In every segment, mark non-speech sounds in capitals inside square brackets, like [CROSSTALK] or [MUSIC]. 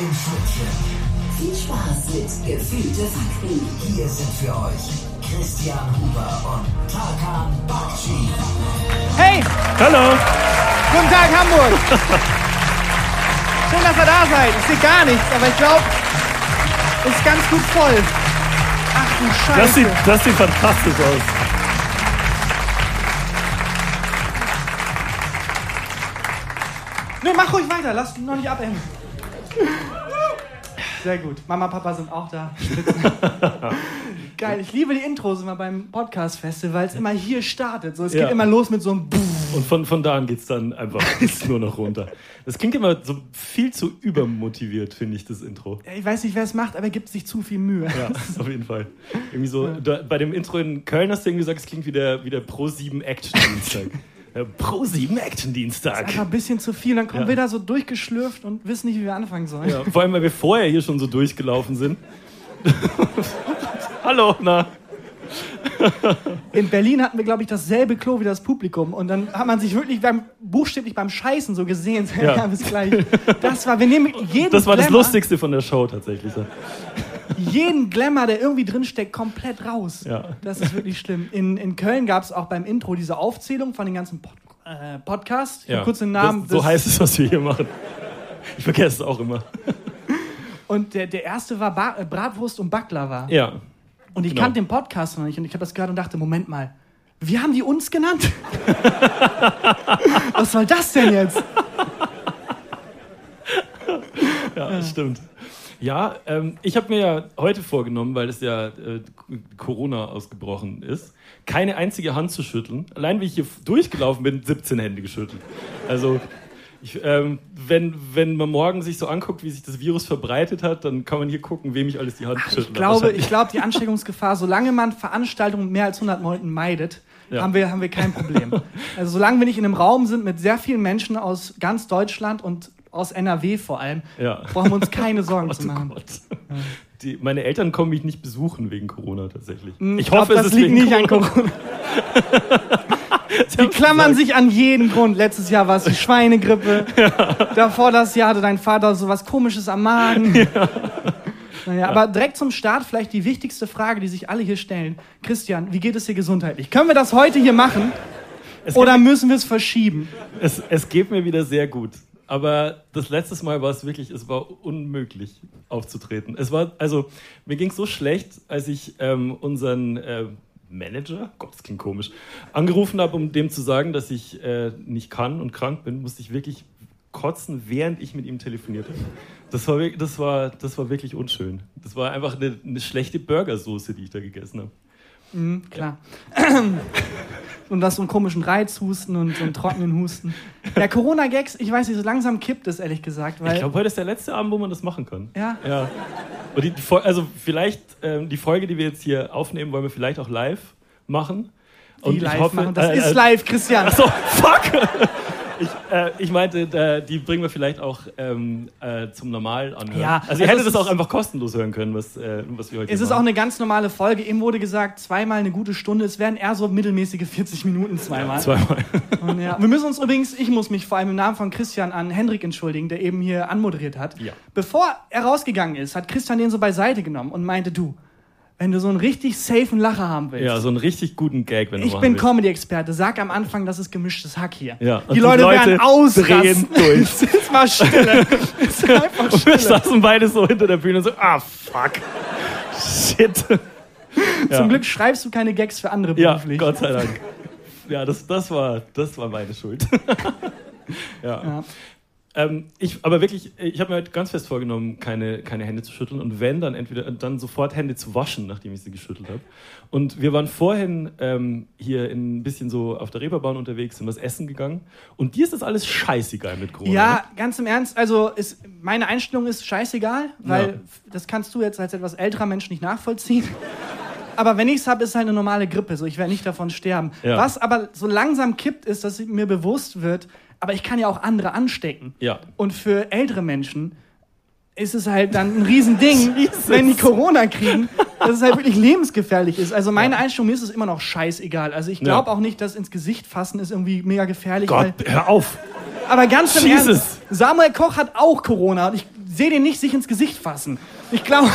im Schnittchen. Viel Spaß mit Gefühlte Fakten. Hier sind für euch Christian Huber und Tarkan Bakci. Hey, Hallo! guten Tag Hamburg. Schön, dass ihr da seid. Ich sehe gar nichts, aber ich glaube, ist ganz gut voll. Ach du Scheiße. Das sieht, das sieht fantastisch aus. Nee, mach ruhig weiter, lass noch nicht abhängen. Sehr gut. Mama, Papa sind auch da. [LAUGHS] Geil, ich liebe die Intros immer beim Podcast-Festival, weil es immer hier startet. So, es Ja. geht immer los mit so einem Buh. Und von, von da an geht es dann einfach [LAUGHS] nur noch runter. Das klingt immer so viel zu übermotiviert, finde ich, das Intro. Ich weiß nicht, wer es macht, aber er gibt sich zu viel Mühe. Ja, [LAUGHS] auf jeden Fall. Irgendwie so, da, bei dem Intro in Köln hast du irgendwie gesagt, es klingt wie der, wie der Pro 7 Action Dienstag. Der Pro 7 Action Dienstag. Einfach ein bisschen zu viel. Dann kommen Ja. wir da so durchgeschlürft und wissen nicht, wie wir anfangen sollen. Ja, vor allem, weil wir vorher hier schon so durchgelaufen sind. [LAUGHS] Hallo, na. In Berlin hatten wir, glaube ich, dasselbe Klo wie das Publikum. Und dann hat man sich wirklich beim, buchstäblich beim Scheißen so gesehen. [LAUGHS] Ja, Ja. bis gleich. Das war, wir nehmen jeden Das war das Glamour, Lustigste von der Show tatsächlich. So. Jeden Glamour, der irgendwie drinsteckt, komplett raus. Ja. Das ist wirklich schlimm. In, in Köln gab es auch beim Intro diese Aufzählung von den ganzen Pod äh, Podcasts. Ja, kurz den Namen. Das, so heißt es, was wir hier machen. Ich vergesse es auch immer. [LAUGHS] Und der, der erste war ba äh, Bratwurst und Baklava. Ja. Und ich genau. kannte den Podcast noch nicht. Und ich habe das gehört und dachte, Moment mal, wie haben die uns genannt? [LAUGHS] Was soll das denn jetzt? Ja, stimmt. Ja, ähm, ich habe mir ja heute vorgenommen, weil es ja äh, Corona ausgebrochen ist, keine einzige Hand zu schütteln. Allein wie ich hier durchgelaufen bin, 17 Hände geschüttelt. Also, ich, ähm, wenn, wenn man morgen sich so anguckt, wie sich das Virus verbreitet hat, dann kann man hier gucken, wem ich alles die Hand geschüttelt Ich glaube, ich glaube, die Ansteckungsgefahr, solange man Veranstaltungen mit mehr als 100 Leuten meidet, Ja. haben, wir, haben wir kein Problem. Also solange wir nicht in einem Raum sind mit sehr vielen Menschen aus ganz Deutschland und aus NRW vor allem, Ja. brauchen wir uns keine [LAUGHS] Sorgen Gott, zu oh machen. Gott. Die, meine Eltern kommen mich nicht besuchen wegen Corona tatsächlich. Hm, Ich hoffe, glaub, es das liegt nicht an Corona. [LAUGHS] Die klammern sich an jeden Grund. Letztes Jahr war es die Schweinegrippe. Davor das Jahr hatte dein Vater so was Komisches am Magen. Naja, aber direkt zum Start vielleicht die wichtigste Frage, die sich alle hier stellen. Christian, wie geht es dir gesundheitlich? Können wir das heute hier machen Es oder müssen wir es verschieben? Es, es geht mir wieder sehr gut. Aber das letzte Mal war es wirklich, es war unmöglich aufzutreten. Es war, also, mir ging es so schlecht, als ich ähm, unseren äh, Manager, Gott, das klingt komisch, angerufen habe, um dem zu sagen, dass ich äh, nicht kann und krank bin, musste ich wirklich kotzen, während ich mit ihm telefoniert habe. Das war, das war, das war wirklich unschön. Das war einfach eine, eine schlechte Burgersoße, die ich da gegessen habe. Mhm, klar. [CLEARS THROAT] Und das so einen komischen Reizhusten und so einen trockenen Husten. Der Corona-Gags, ich weiß nicht, so langsam kippt es, ehrlich gesagt. Ich glaube, heute ist der letzte Abend, wo man das machen kann. ja, Ja. Und die, also vielleicht ähm, die Folge, die wir jetzt hier aufnehmen, wollen wir vielleicht auch live machen. die live machen. Das äh, ist äh, live, Christian. Achso, fuck! Ich, äh, ich meinte, die bringen wir vielleicht auch ähm, äh, zum Normal anhören. Ja, also ihr also hättet es das auch einfach kostenlos hören können, was, äh, was wir heute Es ist machen. auch eine ganz normale Folge. Eben wurde gesagt, zweimal eine gute Stunde. Es werden eher so mittelmäßige 40 Minuten zweimal. Zweimal. Und ja, wir müssen uns übrigens, ich muss mich vor allem im Namen von Christian an Hendrik entschuldigen, der eben hier anmoderiert hat. Ja. Bevor er rausgegangen ist, hat Christian den so beiseite genommen und meinte, du, wenn du so einen richtig safen Lacher haben willst, Ja, so einen richtig guten Gag, wenn du ich bin. Comedy-Experte, sag am Anfang, das ist gemischtes Hack hier. Ja, und Die Leute, werden ausrasten. durch. [LAUGHS] es war Stille. [LAUGHS] es war einfach Wir Stille. saßen beide so hinter der Bühne und so, ah, fuck. Shit. [LAUGHS] Ja. Zum Glück schreibst du keine Gags für andere Ja, beruflich. Gott sei Dank. Ja, das, das, war, das war meine Schuld. ja. Ja. Ähm, ich, aber wirklich, ich habe mir halt ganz fest vorgenommen, keine, keine Hände zu schütteln und wenn, dann entweder dann sofort Hände zu waschen, nachdem ich sie geschüttelt habe. Und wir waren vorhin ähm, hier in, ein bisschen so auf der Reeperbahn unterwegs, sind was essen gegangen und dir ist das alles scheißegal mit Corona. Ja, ne? ganz im Ernst, also ist, meine Einstellung ist scheißegal, weil Ja. das kannst du jetzt als etwas älterer Mensch nicht nachvollziehen. Aber wenn ich es habe, ist halt eine normale Grippe, so ich werde nicht davon sterben. Ja. Was aber so langsam kippt, ist, dass mir bewusst wird, aber ich kann ja auch andere anstecken. Ja. Und für ältere Menschen ist es halt dann ein Riesending, [LAUGHS] Jesus. wenn die Corona kriegen, dass es halt wirklich lebensgefährlich ist. Also meine Einstellung, mir ist es immer noch scheißegal. Also ich glaube Ja. auch nicht, dass ins Gesicht fassen ist irgendwie mega gefährlich. Gott, hör auf. aber ganz im Jesus. Ernst, Samuel Koch hat auch Corona und ich sehe den nicht sich ins Gesicht fassen. Ich glaube,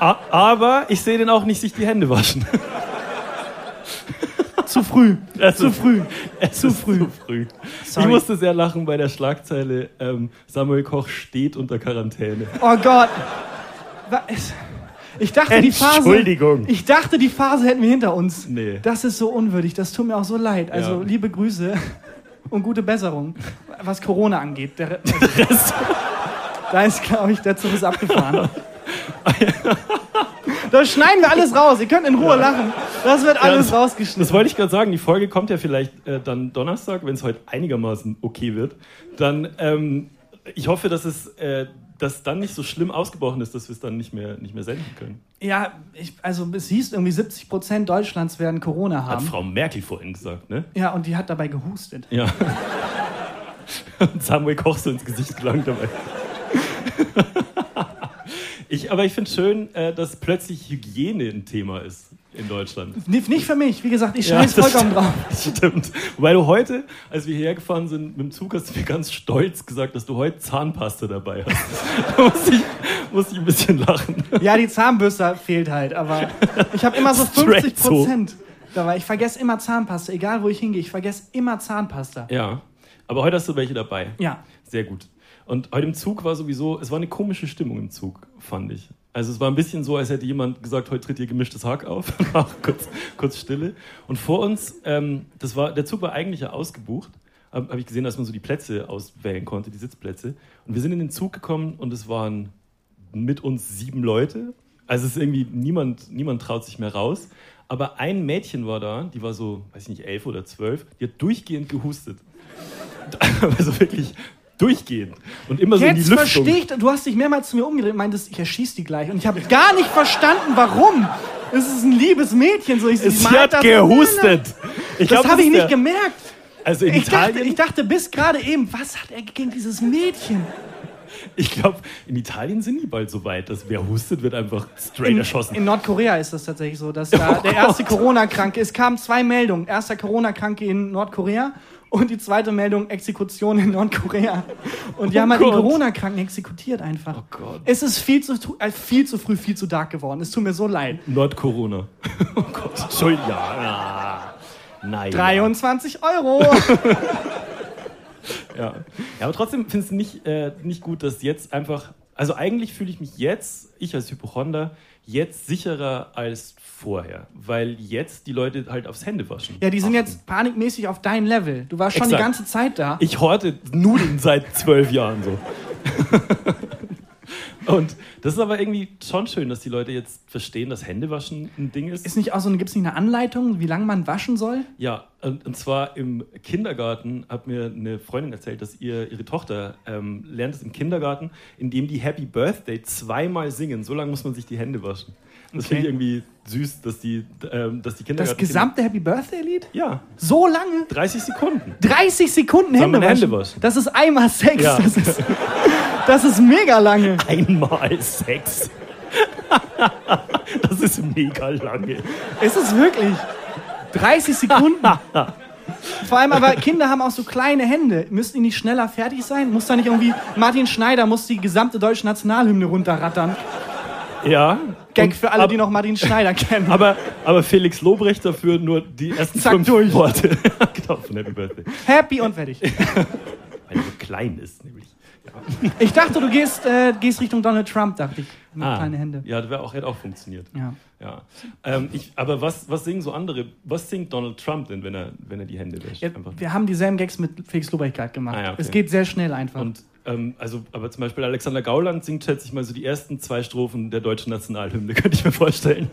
Aber ich sehe den auch nicht sich die Hände waschen. [LAUGHS] zu früh. Es [LAUGHS] zu früh. [LAUGHS] Es Zu ist früh. Zu früh. Sorry. Ich musste sehr lachen bei der Schlagzeile, ähm, Samuel Koch steht unter Quarantäne. Oh Gott. Ich dachte, die Phase. Entschuldigung. Ich dachte, die Phase hätten wir hinter uns. Nee. Das ist so unwürdig. Das tut mir auch so leid. Also, Ja. liebe Grüße und gute Besserung, was Corona angeht. Der, [LAUGHS] Rest- da ist, glaube ich, der Zug ist abgefahren. Da schneiden wir alles raus. Ihr könnt in Ruhe lachen. Das wird alles das- rausgeschnitten. Das wollte ich gerade sagen. Die Folge kommt ja vielleicht äh, dann Donnerstag, wenn es heute einigermaßen okay wird. Dann, ähm, ich hoffe, dass es äh, dass dann nicht so schlimm ausgebrochen ist, dass wir es dann nicht mehr, nicht mehr senden können. Ja, ich, also es hieß irgendwie 70 Prozent Deutschlands werden Corona Hat haben. Frau Merkel vorhin gesagt, ne? Ja, und die hat dabei gehustet. Ja. [LAUGHS] Und Samuel Koch so ins Gesicht gelangt dabei. [LAUGHS] Ich, aber ich finde schön, äh, dass plötzlich Hygiene ein Thema ist in Deutschland. Nicht nicht für mich. Wie gesagt, ich Ja, scheiß das vollkommen drauf. Stimmt. [LAUGHS] Wobei du heute, als wir hierher gefahren sind mit dem Zug, hast du mir ganz stolz gesagt, dass du heute Zahnpasta dabei hast. [LAUGHS] Da muss ich, muss ich ein bisschen lachen. Ja, die Zahnbürste fehlt halt, aber ich habe immer so [LAUGHS] Straight 50 Prozent dabei. Ich vergesse immer Zahnpasta, egal wo ich hingehe. Ich vergesse immer Zahnpasta. Ja, aber heute hast du welche dabei. Ja. Sehr gut. Und heute im Zug war sowieso, es war eine komische Stimmung im Zug, fand ich. Also es war ein bisschen so, als hätte jemand gesagt, heute tritt hier gemischtes Hack auf. [LAUGHS] Kurz, kurz Stille. Und vor uns, ähm, das war, der Zug war eigentlich ja ausgebucht. Habe hab ich gesehen, dass man so die Plätze auswählen konnte, die Sitzplätze. Und wir sind in den Zug gekommen und es waren mit uns sieben Leute. Also es ist irgendwie, niemand, niemand traut sich mehr raus. Aber ein Mädchen war da, die war so, weiß ich nicht, elf oder zwölf, die hat durchgehend gehustet. [LAUGHS] Also wirklich durchgehend. Und immer so in Jetzt die Lüftung. verstehe ich, du hast dich mehrmals zu mir umgedreht und meintest, ich erschieß die gleich. Und ich habe gar nicht verstanden, warum. Es ist ein liebes Mädchen. So, ich, Sie ich hat das- gehustet. Ich Das glaub, habe ich nicht gemerkt. Also in Ich dachte, Italien, ich dachte bis gerade eben, was hat er gegen dieses Mädchen? ich glaube, in Italien sind die bald so weit, dass wer hustet, wird einfach straight In, erschossen. in Nordkorea ist das tatsächlich so, dass [LAUGHS] da der erste Corona-Kranke, es kamen zwei Meldungen. Erster Corona-Kranke in Nordkorea und die zweite Meldung Exekution in Nordkorea. Und die Oh haben halt die Gott. Corona-Kranken exekutiert einfach. Oh Gott. Es ist viel zu, äh, viel zu früh, viel zu dark geworden. Es tut mir so leid. Nord-Corona. [LAUGHS] Oh Gott. Entschuldigung. Ja. ja. Nein. 23 Euro. [LAUGHS] Ja. ja, aber trotzdem finde ich es nicht, äh, nicht gut, dass jetzt einfach. Also eigentlich fühle ich mich jetzt, ich als Hypochonder, jetzt sicherer als vorher. Weil jetzt die Leute halt aufs Händewaschen. Ja, die sind achten. jetzt panikmäßig auf dein Level. Du warst schon Exakt. die ganze Zeit da. Ich horte Nudeln seit zwölf Jahren so. [LAUGHS] Und das ist aber irgendwie schon schön, dass die Leute jetzt verstehen, dass Händewaschen ein Ding ist. Ist nicht auch so, gibt es nicht eine Anleitung, wie lange man waschen soll? Ja, und, und zwar im Kindergarten hat mir eine Freundin erzählt, dass ihr, ihre Tochter ähm, lernt es im Kindergarten, indem die Happy Birthday zweimal singen. So lange muss man sich die Hände waschen. Das Okay. finde ich irgendwie süß, dass die, ähm, dass die Das Kindergarten... gesamte Happy Birthday-Lied? Ja, So lange? 30 Sekunden. 30 Sekunden Hände. Hände waschen? Das ist einmal Sex. Ja. Das, ist, das ist mega lange. Einmal Sex. das ist mega lange. Es ist wirklich 30 Sekunden. Vor allem aber Kinder haben auch so kleine Hände. Müssen die nicht schneller fertig sein? Muss da nicht irgendwie Martin Schneider muss die gesamte deutsche Nationalhymne runterrattern? Ja. Gag für alle, ab- die noch Martin Schneider [LAUGHS] kennen. Aber, aber Felix Lobrecht dafür nur die ersten Zack, fünf durch. Worte. [LAUGHS] genau, von Happy Birthday. Happy und fertig. [LAUGHS] Weil er so klein ist, nämlich. Ich dachte, du gehst, äh, gehst Richtung Donald Trump, dachte ich. Mit kleine Hände. Ah. Ja, das wär auch, hätte auch funktioniert. Ja. Ja. Ähm, ich, aber was, was singen so andere? Was singt Donald Trump denn, wenn er, wenn er die Hände wäscht? Ja, wir haben dieselben Gags mit Felix Lobrecht gerade gemacht. Ah, ja, okay. Es geht sehr schnell einfach. Und ähm, also, aber zum Beispiel Alexander Gauland singt, schätze ich mal, so die ersten zwei Strophen der deutschen Nationalhymne, [LAUGHS] könnte ich mir vorstellen.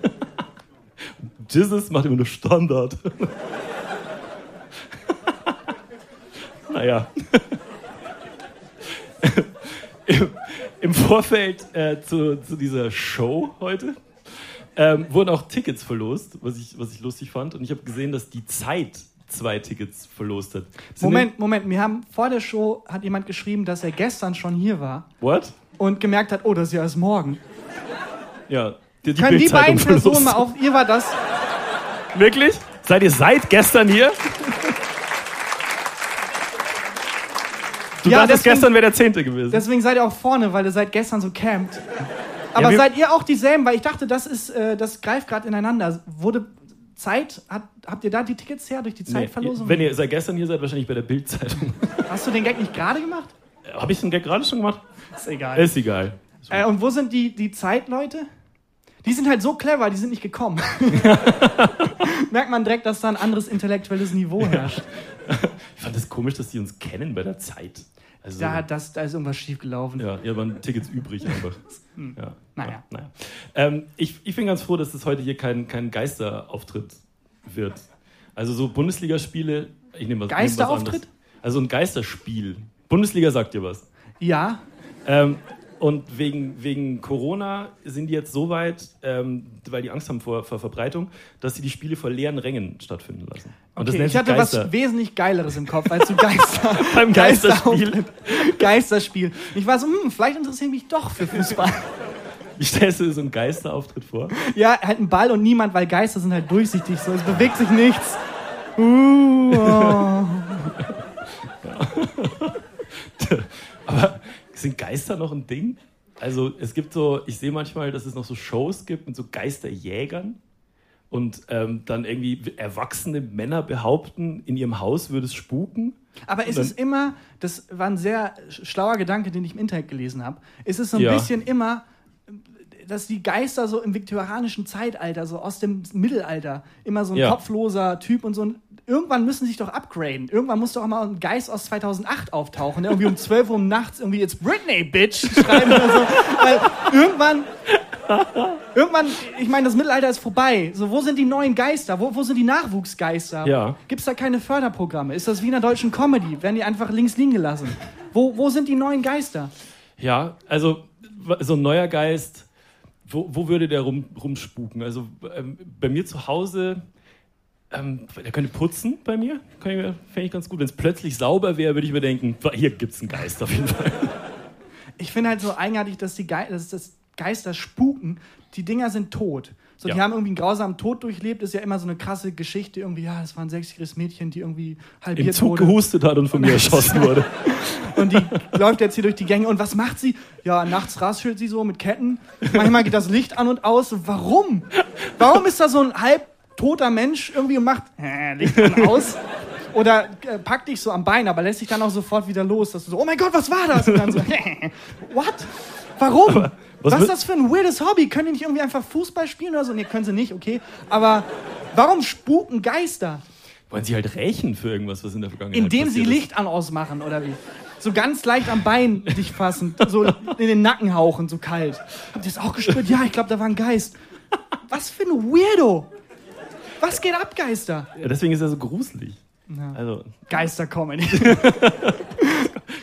[LAUGHS] Jesus macht immer nur Standard. [LAUGHS] naja. Im, Im Vorfeld äh, zu, zu dieser Show heute ähm, wurden auch Tickets verlost, was ich, was ich lustig fand. Und ich habe gesehen, dass die Zeit zwei Tickets verlost hat. Sind Moment, Moment, wir haben vor der Show hat jemand geschrieben, dass er gestern schon hier war Die, what? und gemerkt hat, oh, das ist ja erst morgen. Ja. Die, Können die beiden Personen verlost. mal auf, ihr war das, Wirklich? Seid ihr seit gestern hier? Du Ja, dachtest, deswegen- gestern wäre der Zehnte gewesen. Deswegen seid ihr auch vorne, weil ihr seit gestern so campt. Aber wir- seid ihr auch dieselben? Weil ich dachte, das ist, äh, das greift gerade ineinander. Wurde Zeit, hat, habt ihr da die Tickets her durch die Nee, Zeitverlosung? wenn ihr seit gestern hier seid, wahrscheinlich bei der Bildzeitung. [LAUGHS] Hast du den Gag nicht gerade gemacht? Habe ich den Gag gerade schon gemacht? Ist egal. Ist egal. Äh, und wo sind die, die Zeitleute? Die sind halt so clever, die sind nicht gekommen. [LAUGHS] [LAUGHS] Merkt man direkt, dass da ein anderes intellektuelles Niveau herrscht. Ich fand es das komisch, dass die uns kennen bei der Zeit. Also, Da, das, da ist irgendwas schiefgelaufen. ja, hier waren Tickets übrig einfach. [LAUGHS] Ja. Naja. Ja, naja. Ähm, ich, ich bin ganz froh, dass das heute hier kein, kein Geisterauftritt wird. Also so Bundesligaspiele, ich nehme was, was Geisterauftritt? anderes. Also ein Geisterspiel. Bundesliga sagt dir was. Ja, Ähm, und wegen, wegen Corona sind die jetzt so weit, ähm, weil die Angst haben vor, vor Verbreitung, dass sie die Spiele vor leeren Rängen stattfinden lassen. Und das okay. nennt ich hatte Geister. was wesentlich Geileres im Kopf als so Geister. [LAUGHS] Beim Geisterspiel. Geisterspiel. Ich war so, hm, vielleicht interessiere ich mich doch für Fußball. Du dir so einen Geisterauftritt vor? Ja, halt ein Ball und niemand, weil Geister sind halt durchsichtig, so es bewegt sich nichts. Uh, oh. [LAUGHS] Aber sind Geister noch ein Ding? Also es gibt so, ich sehe manchmal, dass es noch so Shows gibt mit so Geisterjägern und ähm, dann irgendwie erwachsene Männer behaupten, in ihrem Haus würde es spuken. Aber ist es immer, das war ein sehr schlauer Gedanke, den ich im Internet gelesen habe, ist es so ein Ja. bisschen immer, dass die Geister so im viktorianischen Zeitalter, so aus dem Mittelalter, immer so ein Ja. kopfloser Typ und so ein. Irgendwann müssen sie sich doch upgraden. Irgendwann muss doch mal ein Geist aus 2008 auftauchen, der irgendwie um 12 Uhr nachts irgendwie jetzt Britney, Bitch, schreiben oder so. Weil irgendwann, irgendwann, ich meine, das Mittelalter ist vorbei. So, wo sind die neuen Geister? Wo, wo sind die Nachwuchsgeister? Ja. Gibt es da keine Förderprogramme? Ist das wie in der deutschen Comedy? Werden die einfach links liegen gelassen? Wo, wo sind die neuen Geister? Ja, also so ein neuer Geist, wo, wo würde der rum, rumspuken? Also ähm, bei mir zu Hause, ähm, der könnte putzen bei mir, fände ich ganz gut. Wenn es plötzlich sauber wäre, würde ich mir denken, hier gibt es einen Geist auf jeden Fall. [LAUGHS] Ich finde halt so eigenartig, dass die Ge dass das Geister spuken. Die Dinger sind tot. So, die Ja. haben irgendwie einen grausamen Tod durchlebt. Ist ja immer so eine krasse Geschichte. Irgendwie, ja, das war ein sechsjähriges Mädchen, die irgendwie halbiert Im Zug wurde. gehustet hat und von mir [LAUGHS] erschossen wurde. [LAUGHS] Und die läuft jetzt hier durch die Gänge. Und was macht sie? Ja, nachts raschelt sie so mit Ketten. Manchmal geht das Licht an und aus. Warum? Warum ist da so ein halb toter Mensch irgendwie und macht äh, Licht an aus? [LAUGHS] Oder äh, packt dich so am Bein, aber lässt sich dann auch sofort wieder los. Dass du so, oh mein Gott, was war das? Und dann so, [LAUGHS] what? Warum? was was ist das für ein weirdes Hobby? Können die nicht irgendwie einfach Fußball spielen oder so? Nee, können sie nicht, okay. Aber warum spuken Geister? Wollen sie halt rächen für irgendwas, was in der Vergangenheit Indem sie ist? Licht an ausmachen, oder wie? So ganz leicht am Bein dich fassen, so in den Nacken hauchen, so kalt. Habt ihr das auch gespürt? Ja, ich glaube, da war ein Geist. Was für ein Weirdo! Was geht ab, Geister? Ja, deswegen ist er so gruselig. Ja. Also, Geister-Comedy. [LAUGHS]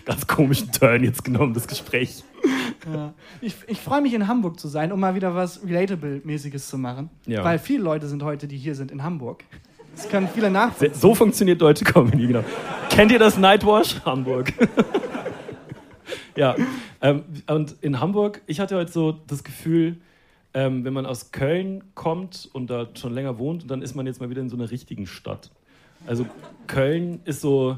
ganz komischen Turn jetzt genommen, das Gespräch. Ja. Ich, ich freue mich, in Hamburg zu sein, um mal wieder was Relatable-mäßiges zu machen. Ja. Weil viele Leute sind heute, die hier sind, in Hamburg. Das können viele nachvollziehen. So funktioniert deutsche Comedy, genau. Kennt ihr das Nightwash? Hamburg. [LAUGHS] ja, ähm, und in Hamburg, ich hatte heute so das Gefühl, ähm, wenn man aus Köln kommt und da schon länger wohnt, dann ist man jetzt mal wieder in so einer richtigen Stadt. Also Köln ist so,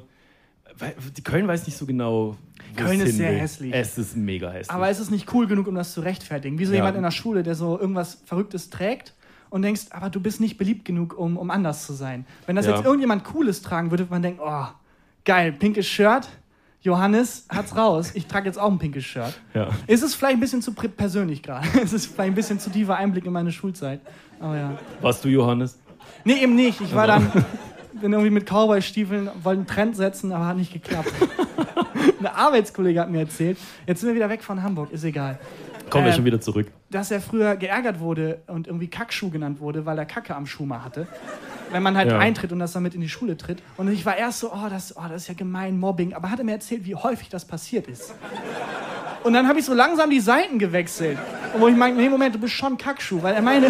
Köln weiß nicht so genau, Köln ist sehr will. hässlich. Es ist mega hässlich. Aber es ist nicht cool genug, um das zu rechtfertigen. Wie so Ja. jemand in der Schule, der so irgendwas Verrücktes trägt und denkst, aber du bist nicht beliebt genug, um, um anders zu sein. Wenn das Ja. jetzt irgendjemand Cooles tragen würde, würde man denken, oh, geil, pinkes Shirt, Johannes hat's raus, ich trage jetzt auch ein pinkes Shirt. ja. Ist es vielleicht ein bisschen zu persönlich gerade. [LAUGHS] Es ist vielleicht ein bisschen zu tiefer Einblick in meine Schulzeit. Aber ja. Warst du Johannes? Nee, eben nicht. Ich war Also. dann, bin irgendwie mit Cowboy-Stiefeln, wollte einen Trend setzen, aber hat nicht geklappt. [LAUGHS] Eine Arbeitskollege hat mir erzählt, jetzt sind wir wieder weg von Hamburg, ist egal. Kommen wir Ähm, schon wieder zurück. dass er früher geärgert wurde und irgendwie Kackschuh genannt wurde, weil er Kacke am Schuh mal hatte. Wenn man halt Ja. eintritt und das damit in die Schule tritt. Und ich war erst so, oh das, oh, das ist ja gemein, Mobbing. Aber hat er mir erzählt, wie häufig das passiert ist. Und dann habe ich so langsam die Seiten gewechselt. Und wo ich meinte, nee, Moment, du bist schon Kackschuh. Weil er meine,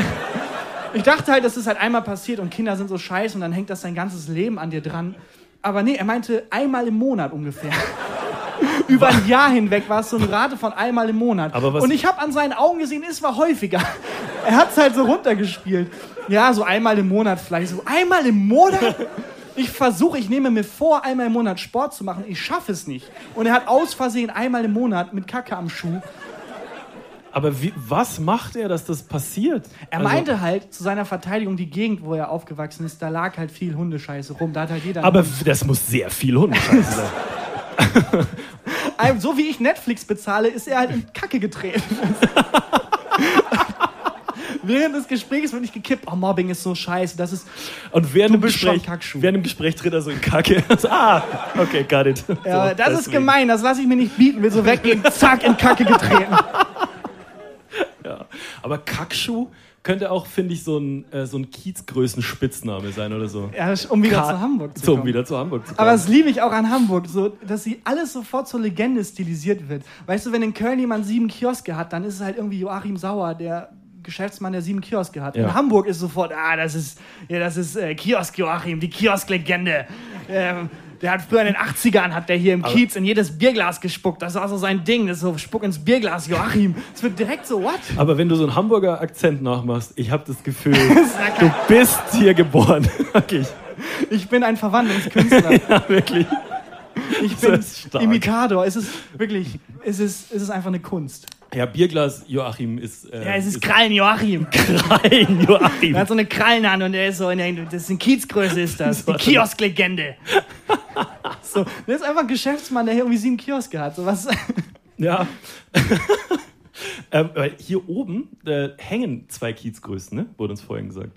ich dachte halt, das ist halt einmal passiert und Kinder sind so scheiße und dann hängt das sein ganzes Leben an dir dran. Aber nee, er meinte einmal im Monat ungefähr. Über ein Jahr hinweg war es so eine Rate von einmal im Monat. Aber was- und ich habe an seinen Augen gesehen, es war häufiger. Er hat es halt so runtergespielt. Ja, so einmal im Monat vielleicht. So einmal im Monat? Ich versuche, ich nehme mir vor, einmal im Monat Sport zu machen. Ich schaffe es nicht. Und er hat aus Versehen einmal im Monat mit Kacke am Schuh. Aber wie, was macht er, dass das passiert? Er Also- meinte halt zu seiner Verteidigung, die Gegend, wo er aufgewachsen ist, da lag halt viel Hundescheiße rum. Da hat halt jeder. Aber das muss sehr viel Hundescheiße [LAUGHS] sein. So wie ich Netflix bezahle, ist er halt in Kacke getreten. [LAUGHS] Während des Gesprächs wird nicht gekippt. Oh, Mobbing ist so scheiße. Das ist. Und während dem, Gespräch, während dem Gespräch tritt er so in Kacke. [LAUGHS] Also, ah, okay, got it. Ja, So, das ist deswegen. gemein. Das lasse ich mir nicht bieten. Will so weggehen. Zack, in Kacke getreten. [LAUGHS] Ja. Aber Kackschuh könnte auch, finde ich, so ein, äh, so ein Kiezgrößen-Spitzname sein oder so. Ja, um wieder Ka- zu Hamburg zu So, kommen. wieder zu Hamburg zu kommen. Aber das liebe ich auch an Hamburg, so, dass sie alles sofort zur Legende stilisiert wird. Weißt du, wenn in Köln jemand sieben Kioske hat, dann ist es halt irgendwie Joachim Sauer, der Geschäftsmann, der sieben Kioske hat. Ja. In Hamburg ist sofort, ah, das ist, ja, das ist äh, Kiosk Joachim, die Kiosk-Legende. Ähm, der hat früher in den 80ern, hat der hier im Kiez in jedes Bierglas gespuckt. Das war so sein Ding, das ist so, spuck ins Bierglas, Joachim. Es wird direkt so, what? Aber wenn du so einen Hamburger Akzent nachmachst, ich habe das Gefühl, [LAUGHS] du bist hier geboren. [LAUGHS] Wirklich. Ich bin ein Verwandlungskünstler. [LAUGHS] Ja, wirklich. Ich bin Das. Imitator. Es ist wirklich, es ist, es ist einfach eine Kunst. Ja, Bierglas Joachim ist. Äh, Ja, es ist Krallen Joachim. [LAUGHS] Krallen Joachim. Er hat so eine Krallen an und er ist so in der, das ist eine Kiezgröße ist das, [LAUGHS] die. Kiosklegende. [LAUGHS] So, der ist einfach ein Geschäftsmann, der hier irgendwie sieben Kioske hat. So was. Ja. ähm, weil hier oben äh, hängen zwei Kiezgrößen, ne? Wurde uns vorhin gesagt.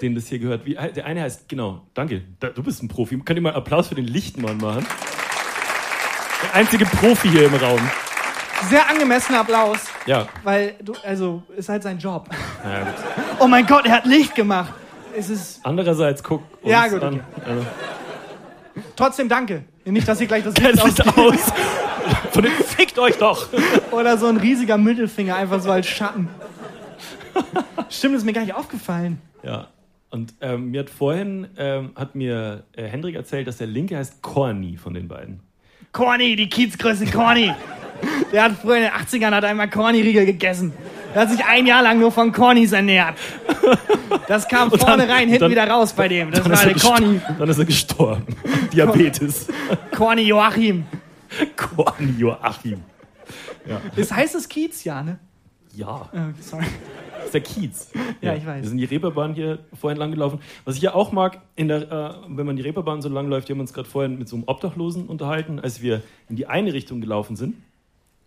Denen das hier gehört. Wie, der eine heißt, genau, danke, da, du bist ein Profi. Könnt ihr mal Applaus für den Lichtmann machen? Der einzige Profi hier im Raum. Sehr angemessener Applaus, Ja. weil du, also, ist halt sein Job. ja gut. Oh mein Gott, er hat Licht gemacht. Es ist, Andererseits, guck uns Ja, gut, an. Also, trotzdem danke. Nicht, dass ihr gleich das [LAUGHS] Licht ausgeht. aus. Von den fickt euch doch. Oder so ein riesiger Mittelfinger, einfach so als Schatten. Stimmt, ist mir gar nicht aufgefallen. Ja. Und ähm, mir hat vorhin ähm, hat mir äh, Hendrik erzählt, dass der linke heißt Corny von den beiden. Corny, die Kiezgröße Corny. Der hat früher in den 80ern hat einmal Corny-Riegel gegessen. Der hat sich ein Jahr lang nur von Cornys ernährt. Das kam dann- vorne rein, hinten dann- wieder raus bei dem. Das war ist, er der Corny, dann ist er gestorben. [LAUGHS] Diabetes. Corny Joachim. Corny Joachim. Das heißt es Kiez, ja, ne? Ja, Äh, sorry. das ist der Kiez. Ja, ich weiß. Wir sind die Reeperbahn hier vorhin lang gelaufen. Was ich ja auch mag, der, äh, wenn man die Reeperbahn so lang läuft, wir haben uns gerade vorhin mit so einem Obdachlosen unterhalten, als wir in die eine Richtung gelaufen sind.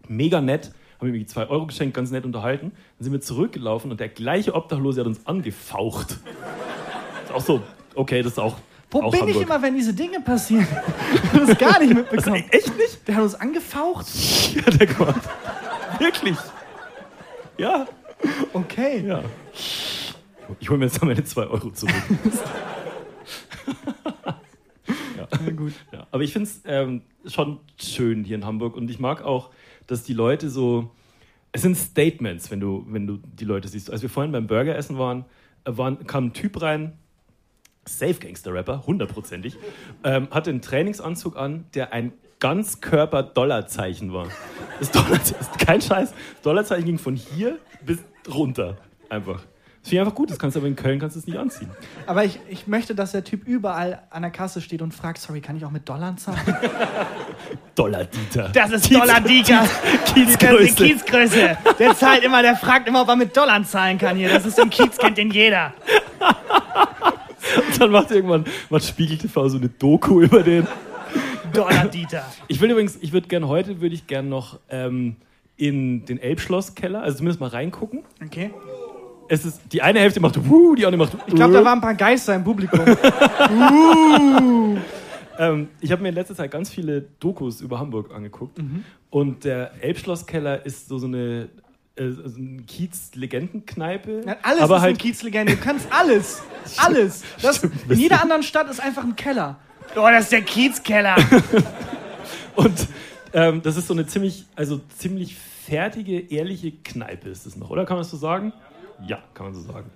Mega nett. Haben ihm zwei Euro geschenkt, ganz nett unterhalten. Dann sind wir zurückgelaufen und der gleiche Obdachlose hat uns angefaucht. Ist auch so, okay, das ist auch. Wo auch bin Hamburg. ich immer, wenn diese Dinge passieren? [LAUGHS] Ich hab das gar nicht mitbekommen. Echt nicht? Der hat uns angefaucht? [LAUGHS] Ja, der Gott. Wirklich. Ja, Okay. ja. Ich hole mir jetzt mal meine zwei Euro zurück. [LAUGHS] Na gut. Ja, aber ich finde es ähm, schon schön hier in Hamburg und ich mag auch, dass die Leute so. Es sind Statements, wenn du, wenn du die Leute siehst. Als wir vorhin beim Burgeressen waren, äh, waren kam ein Typ rein, Safe Gangster Rapper, hundertprozentig, ähm, hatte einen Trainingsanzug an, der ein Ganzkörper-Dollarzeichen war. Das Dollarzeichen, [LAUGHS] kein Scheiß. Dollarzeichen ging von hier bis runter. Einfach. Das finde ich einfach gut, das kannst du aber in Köln kannst du es nicht anziehen. Aber ich, ich möchte, dass der Typ überall an der Kasse steht und fragt, sorry, kann ich auch mit Dollar zahlen? [LAUGHS] Dollar-Dieter. Das ist Dollar Dieter. Kiezgröße. Kiezgröße. Der zahlt immer, der fragt immer, ob er mit Dollar zahlen kann hier. Das ist im Kiez, kennt den jeder. Dann macht irgendwann macht Spiegel TV so eine Doku über den. Dollar Dieter. Ich will übrigens, ich würde gern heute, würde ich gern noch ähm, in den Elbschlosskeller, also zumindest mal reingucken. Okay. Es ist, die eine Hälfte macht wuh, die andere macht Ich glaube, da waren ein paar Geister im Publikum. [LAUGHS] ähm, Ich habe mir in letzter Zeit ganz viele Dokus über Hamburg angeguckt. Mhm. Und der Elbschlosskeller ist so, so eine, äh, so eine Kiez-Legendenkneipe. Alles aber ist halt eine Kiezlegende. Du kannst alles. [LAUGHS] Alles. Das, in jeder anderen Stadt ist einfach ein Keller. Oh, das ist der Kiezkeller. [LAUGHS] Und ähm, das ist so eine ziemlich, also ziemlich fertige, ehrliche Kneipe ist es noch, oder? Kann man das so sagen? Ja, kann man so sagen.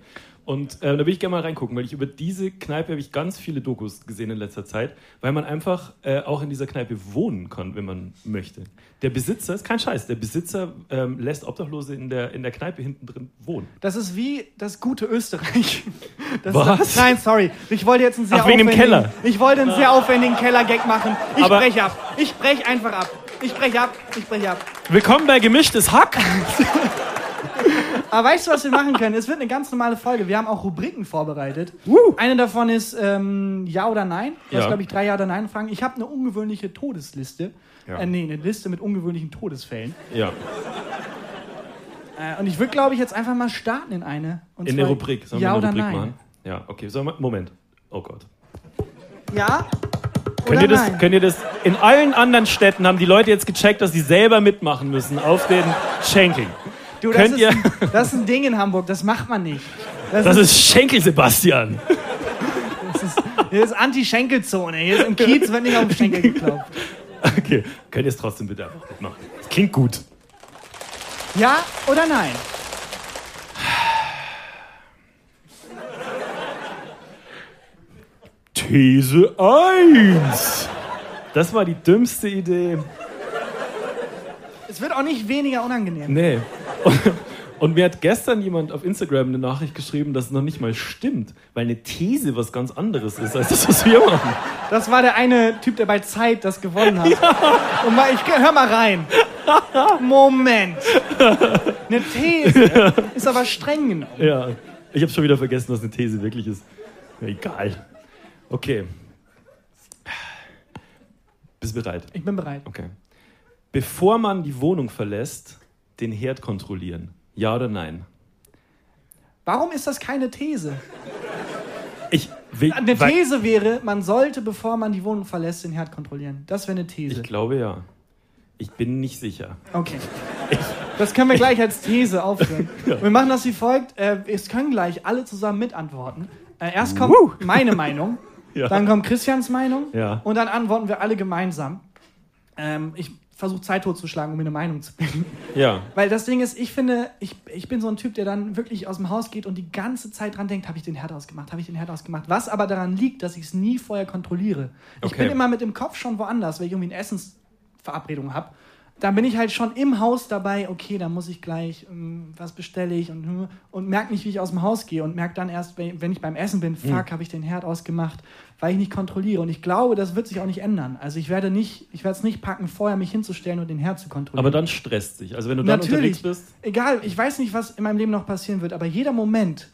Und äh, da will ich gerne mal reingucken, weil ich über diese Kneipe habe ich ganz viele Dokus gesehen in letzter Zeit, weil man einfach äh, auch in dieser Kneipe wohnen kann, wenn man möchte. Der Besitzer, ist kein Scheiß, der Besitzer ähm, lässt Obdachlose in der, in der Kneipe hinten drin wohnen. Das ist wie das gute Österreich. Das Was? Ist, nein, sorry. Ich wollte jetzt einen sehr Ach, wegen dem Keller. Ich wollte einen sehr aufwendigen Keller-Gag machen. Ich Aber- breche ab. Ich breche einfach ab. Ich breche ab. Ich breche ab. Willkommen bei Gemischtes Hack! [LAUGHS] Aber weißt du, was wir machen können? Es wird eine ganz normale Folge. Wir haben auch Rubriken vorbereitet. Eine davon ist ähm, Ja oder Nein. Du hast, Ja. glaube ich, drei Ja oder Nein Fragen. Ich habe eine ungewöhnliche Todesliste. Ja. Äh, nee, eine Liste mit ungewöhnlichen Todesfällen. Ja, Äh, und ich würde, glaube ich, jetzt einfach mal starten in eine. Und in der Rubrik. Sollen Ja wir oder eine Rubrik Nein? machen? Ja, okay. Wir, Moment. Oh Gott. Ja Könnt ihr, das, könnt ihr das, in allen anderen Städten haben die Leute jetzt gecheckt, dass sie selber mitmachen müssen auf den Schenkeln. Du, das, könnt ist ihr- ein, das ist ein Ding in Hamburg, das macht man nicht. Das, Das ist, ist Schenkel Sebastian. das ist, hier ist Anti-Schenkelzone. Hier ist im Kiez wird nicht auf den Schenkel [LAUGHS] geklopft. Okay, könnt ihr es trotzdem bitte einfach mitmachen. Klingt gut. Ja oder nein? These 1. Das war die dümmste Idee. Es wird auch nicht weniger unangenehm. Nee. Und, [LAUGHS] und mir hat gestern jemand auf Instagram eine Nachricht geschrieben, dass es noch nicht mal stimmt, weil eine These was ganz anderes ist als das, was wir machen. Das war der eine Typ, der bei Zeit das gewonnen hat. [LAUGHS] Und mal, ich hör mal rein. [LAUGHS] Moment. Eine These ist aber streng genug. Ja, ich habe schon wieder vergessen, was eine These wirklich ist. Ja, egal. Okay. Bist bereit? Ich bin bereit. Okay. Bevor man die Wohnung verlässt, den Herd kontrollieren. Ja oder nein? Warum ist das keine These? Ich will. Eine These wäre, man sollte, bevor man die Wohnung verlässt, den Herd kontrollieren. Das wäre eine These. Ich glaube ja. Ich bin nicht sicher. Okay. Das können wir gleich als These aufführen. [LAUGHS] Wir machen das wie folgt. Äh, es können gleich alle zusammen mitantworten. Äh, erst kommt Woo. meine Meinung, [LAUGHS] Ja. dann kommt Christians Meinung Ja. und dann antworten wir alle gemeinsam. Ähm, ich versuche Zeit totzuschlagen, um mir eine Meinung zu bilden. [LAUGHS] Ja. Weil das Ding ist, ich finde, ich, ich bin so ein Typ, der dann wirklich aus dem Haus geht und die ganze Zeit dran denkt, habe ich den Herd ausgemacht, habe ich den Herd ausgemacht. Was aber daran liegt, dass ich es nie vorher kontrolliere. Ich Okay. bin immer mit dem Kopf schon woanders, wenn ich irgendwie eine Essensverabredung habe. Dann bin ich halt schon im Haus dabei, okay, da muss ich gleich, ähm, was bestelle ich und, hm, und merke nicht, wie ich aus dem Haus gehe und merke dann erst, wenn, ich beim Essen bin, Hm. fuck, habe ich den Herd ausgemacht, weil ich nicht kontrolliere. Und ich glaube, das wird sich auch nicht ändern. Also ich werde nicht, ich werde es nicht packen, vorher mich hinzustellen und den Herd zu kontrollieren. Aber dann stresst sich. Also wenn du dann Natürlich. unterwegs bist. Egal, ich weiß nicht, was in meinem Leben noch passieren wird, aber jeder Moment,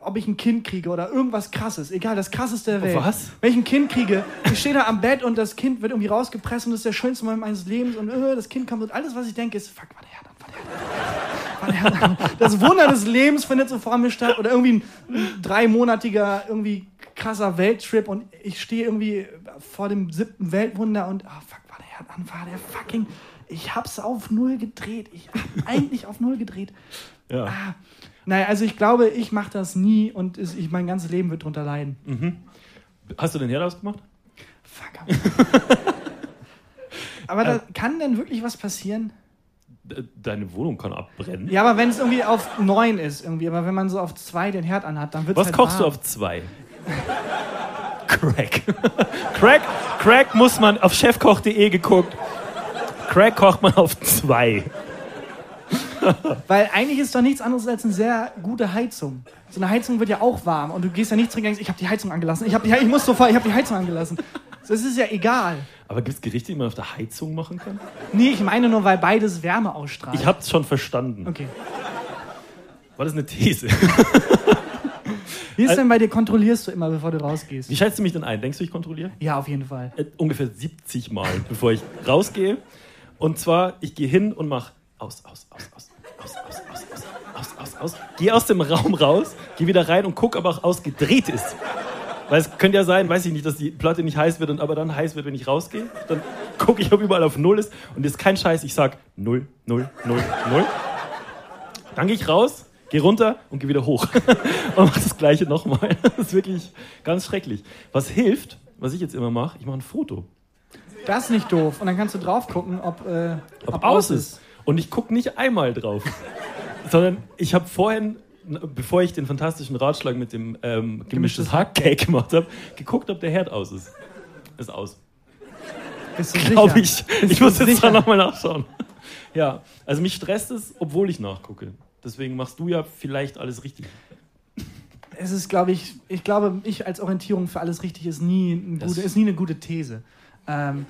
ob ich ein Kind kriege oder irgendwas krasses, egal, das krasseste der Welt. was? Wenn ich ein Kind kriege, ich stehe da am Bett und das Kind wird irgendwie rausgepresst und das ist der schönste Moment meines Lebens und äh, das Kind kommt und alles, was ich denke, ist, fuck, war der Herd an, war der an. Das Wunder des Lebens findet so vor mir statt oder irgendwie ein, dreimonatiger, irgendwie krasser Welttrip und ich stehe irgendwie vor dem siebten Weltwunder und, ah, fuck, war der Herd an, war der fucking, ich hab's auf Null gedreht. Ich hab eigentlich auf Null gedreht. Ja. Ah, naja, also ich glaube, ich mache das nie und es, ich, mein ganzes Leben wird drunter leiden. Hast du den Herd ausgemacht? Fuck. [LAUGHS] Aber da kann denn wirklich was passieren? De- Deine Wohnung kann abbrennen. Ja, aber wenn es irgendwie auf 9 ist, irgendwie, aber wenn man so auf 2 den Herd anhat, dann wird es Was halt kochst du warm. auf zwei? Crack. Crack. Crack muss man auf chefkoch.de geguckt. Crack kocht man auf zwei. [LAUGHS] Weil eigentlich ist doch nichts anderes als eine sehr gute Heizung. So eine Heizung wird ja auch warm und du gehst ja nicht zurück und denkst, ich habe die Heizung angelassen, ich, hab die, ich muss sofort, ich habe die Heizung angelassen. Das ist ja egal. Aber gibt es Gerichte, die man auf der Heizung machen kann? Nee, ich meine nur, weil beides Wärme ausstrahlt. Ich hab's schon verstanden. okay. War das eine These? [LAUGHS] Wie ist denn bei dir, kontrollierst du immer, bevor du rausgehst? Wie schätzt du mich denn ein? Denkst du, ich kontrolliere? Ja, auf jeden Fall. Äh, ungefähr 70 Mal, bevor ich rausgehe. Und zwar, ich gehe hin und mache aus, aus, aus, aus, aus, aus, aus, aus, aus, aus, aus. Gehe aus dem Raum raus, gehe wieder rein und gucke, ob auch ausgedreht ist. Weil es könnte ja sein, weiß ich nicht, dass die Platte nicht heiß wird und aber dann heiß wird, wenn ich rausgehe. Dann gucke ich, ob überall auf Null ist. Und das ist kein Scheiß, ich sag Null, Null, Null, Null. Dann gehe ich raus, gehe runter und gehe wieder hoch. und mache das Gleiche nochmal. Das ist wirklich ganz schrecklich. Was hilft, was ich jetzt immer mache, ich mache ein Foto. Das ist nicht doof. Und dann kannst du drauf gucken, ob, äh, ob, aus ist. Und ich gucke nicht einmal drauf, [LAUGHS] sondern ich habe vorhin bevor ich den fantastischen Ratschlag mit dem ähm, gemischtes Hackcake gemacht habe, geguckt, ob der Herd aus ist. Ist aus. Bist du Glaube ich. Bist Ich muss jetzt sicher? da nochmal nachschauen. [LAUGHS] Ja, also mich stresst es, obwohl ich nachgucke. Deswegen machst du ja vielleicht alles richtig. Es ist, glaube ich, ich glaube, ich als Orientierung für alles richtig ist nie, ein gute, ist nie eine gute These. Ähm,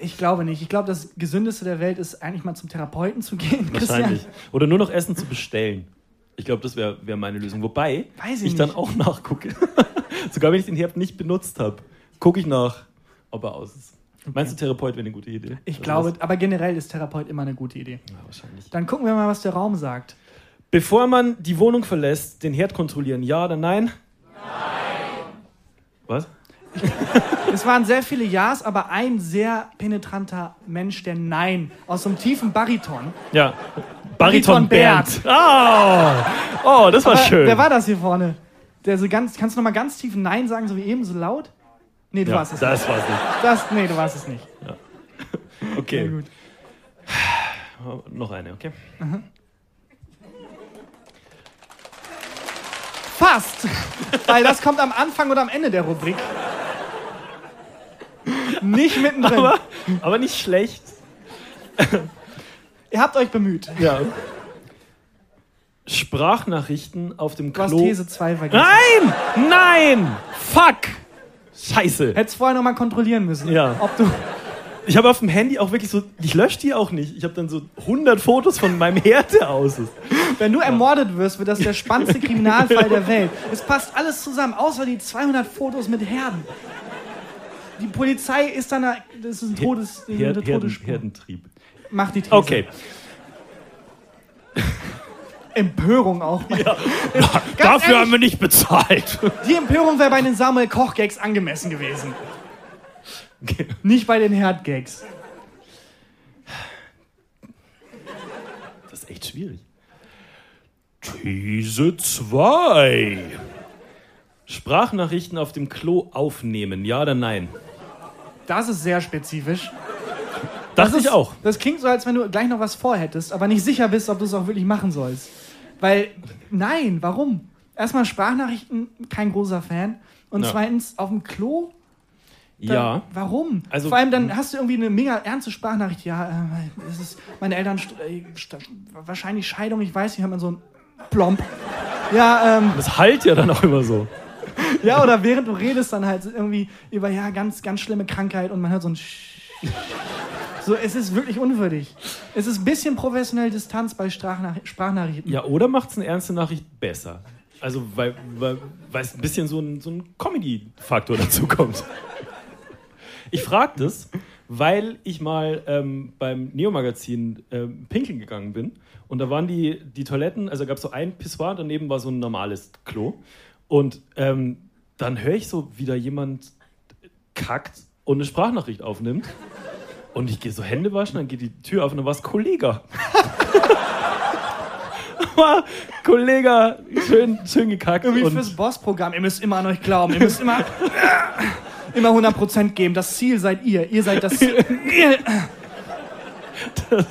ich glaube nicht. Ich glaube, das Gesündeste der Welt ist eigentlich mal zum Therapeuten zu gehen. [LAUGHS] Wahrscheinlich. Oder nur noch Essen zu bestellen. Ich glaube, das wäre wär meine Lösung. Wobei Weiß ich ich dann auch nachgucke. [LAUGHS] Sogar wenn ich den Herd nicht benutzt habe, gucke ich nach, ob er aus ist. Meinst du, Therapeut wäre eine gute Idee? Ich Also glaube, das- aber generell ist Therapeut immer eine gute Idee. Ja, wahrscheinlich. Dann gucken wir mal, was der Raum sagt. Bevor man die Wohnung verlässt, den Herd kontrollieren. Ja oder nein? Nein. Was? [LAUGHS] Es waren sehr viele Ja's, aber ein sehr penetranter Mensch, der Nein aus so einem tiefen Bariton. Ja. Bariton Bariton Bernd. Oh, oh das war Aber schön. Wer war das hier vorne? Der so ganz, kannst du noch mal ganz tief Nein sagen, so wie eben, so laut? Nee, du ja, warst es nicht. das war's nicht. Das, nee, du warst es nicht. [LAUGHS] Okay. Sehr gut. Noch eine, okay? Fast! Weil das kommt am Anfang oder am Ende der Rubrik. Nicht mittendrin. Aber, aber nicht schlecht. Ihr habt euch bemüht. Ja. Sprachnachrichten auf dem Du hast Klo. These 2 vergessen. Nein! Nein! Fuck! Scheiße. Hättest vorher noch mal kontrollieren müssen, Ja. ob du. Ich habe auf dem Handy auch wirklich so, ich lösche die auch nicht. Ich habe dann so 100 Fotos von meinem Herd, aus. Wenn du ermordet wirst, wird das der spannendste Kriminalfall [LAUGHS] der Welt. Es passt alles zusammen, außer die 200 Fotos mit Herden. Die Polizei ist dann, da- das ist ein Todes, Herd, Herden, Todesspur. Herdentrieb. Mach die These. Okay. [LAUGHS] Empörung auch. [LAUGHS] Dafür ehrlich- haben wir nicht bezahlt. Die Empörung wäre bei den Samuel Koch Gags angemessen gewesen. Okay. [LAUGHS] Nicht bei den Herd Gags. Das ist echt schwierig. These 2. Sprachnachrichten auf dem Klo aufnehmen, ja oder nein? Das ist sehr spezifisch. Das, ist ich auch. Das klingt so, als wenn du gleich noch was vorhättest, aber nicht sicher bist, ob du es auch wirklich machen sollst. Weil, nein, warum? Erstmal Sprachnachrichten, kein großer Fan. Und Ja. zweitens, auf dem Klo? Dann, Ja. Warum? Also- Vor allem dann hast du irgendwie eine mega ernste Sprachnachricht. Ja, äh, es ist, meine Eltern, äh, wahrscheinlich Scheidung, ich weiß nicht, man so ein Plomp. Ja, ähm, Das halt ja dann auch immer so. ja, oder während du redest, dann halt irgendwie über, ja, ganz, ganz schlimme Krankheit und man hört so ein Sch So, es ist wirklich unwürdig. Es ist ein bisschen professionelle Distanz bei Sprachnach Sprachnachrichten. Ja, oder macht es eine ernste Nachricht besser? Also, weil, weil, weil es ein bisschen so ein, so ein Comedy-Faktor dazu kommt. Ich frage das, weil ich mal ähm, beim Neo-Magazin ähm, pinkeln gegangen bin. Und da waren die, die Toiletten, also gab es so ein Pissoir, daneben war so ein normales Klo. Und ähm, dann höre ich so, wie da jemand kackt und eine Sprachnachricht aufnimmt. Und ich gehe so Hände waschen, dann geht die Tür auf und dann [LAUGHS] war es Kollege. Kollege schön, schön gekackt. Irgendwie und fürs Boss-Programm. Ihr müsst immer an euch glauben. Ihr müsst immer, [LAUGHS] immer 100% geben. Das Ziel seid ihr. Ihr seid das Ziel. Ihr- [LAUGHS]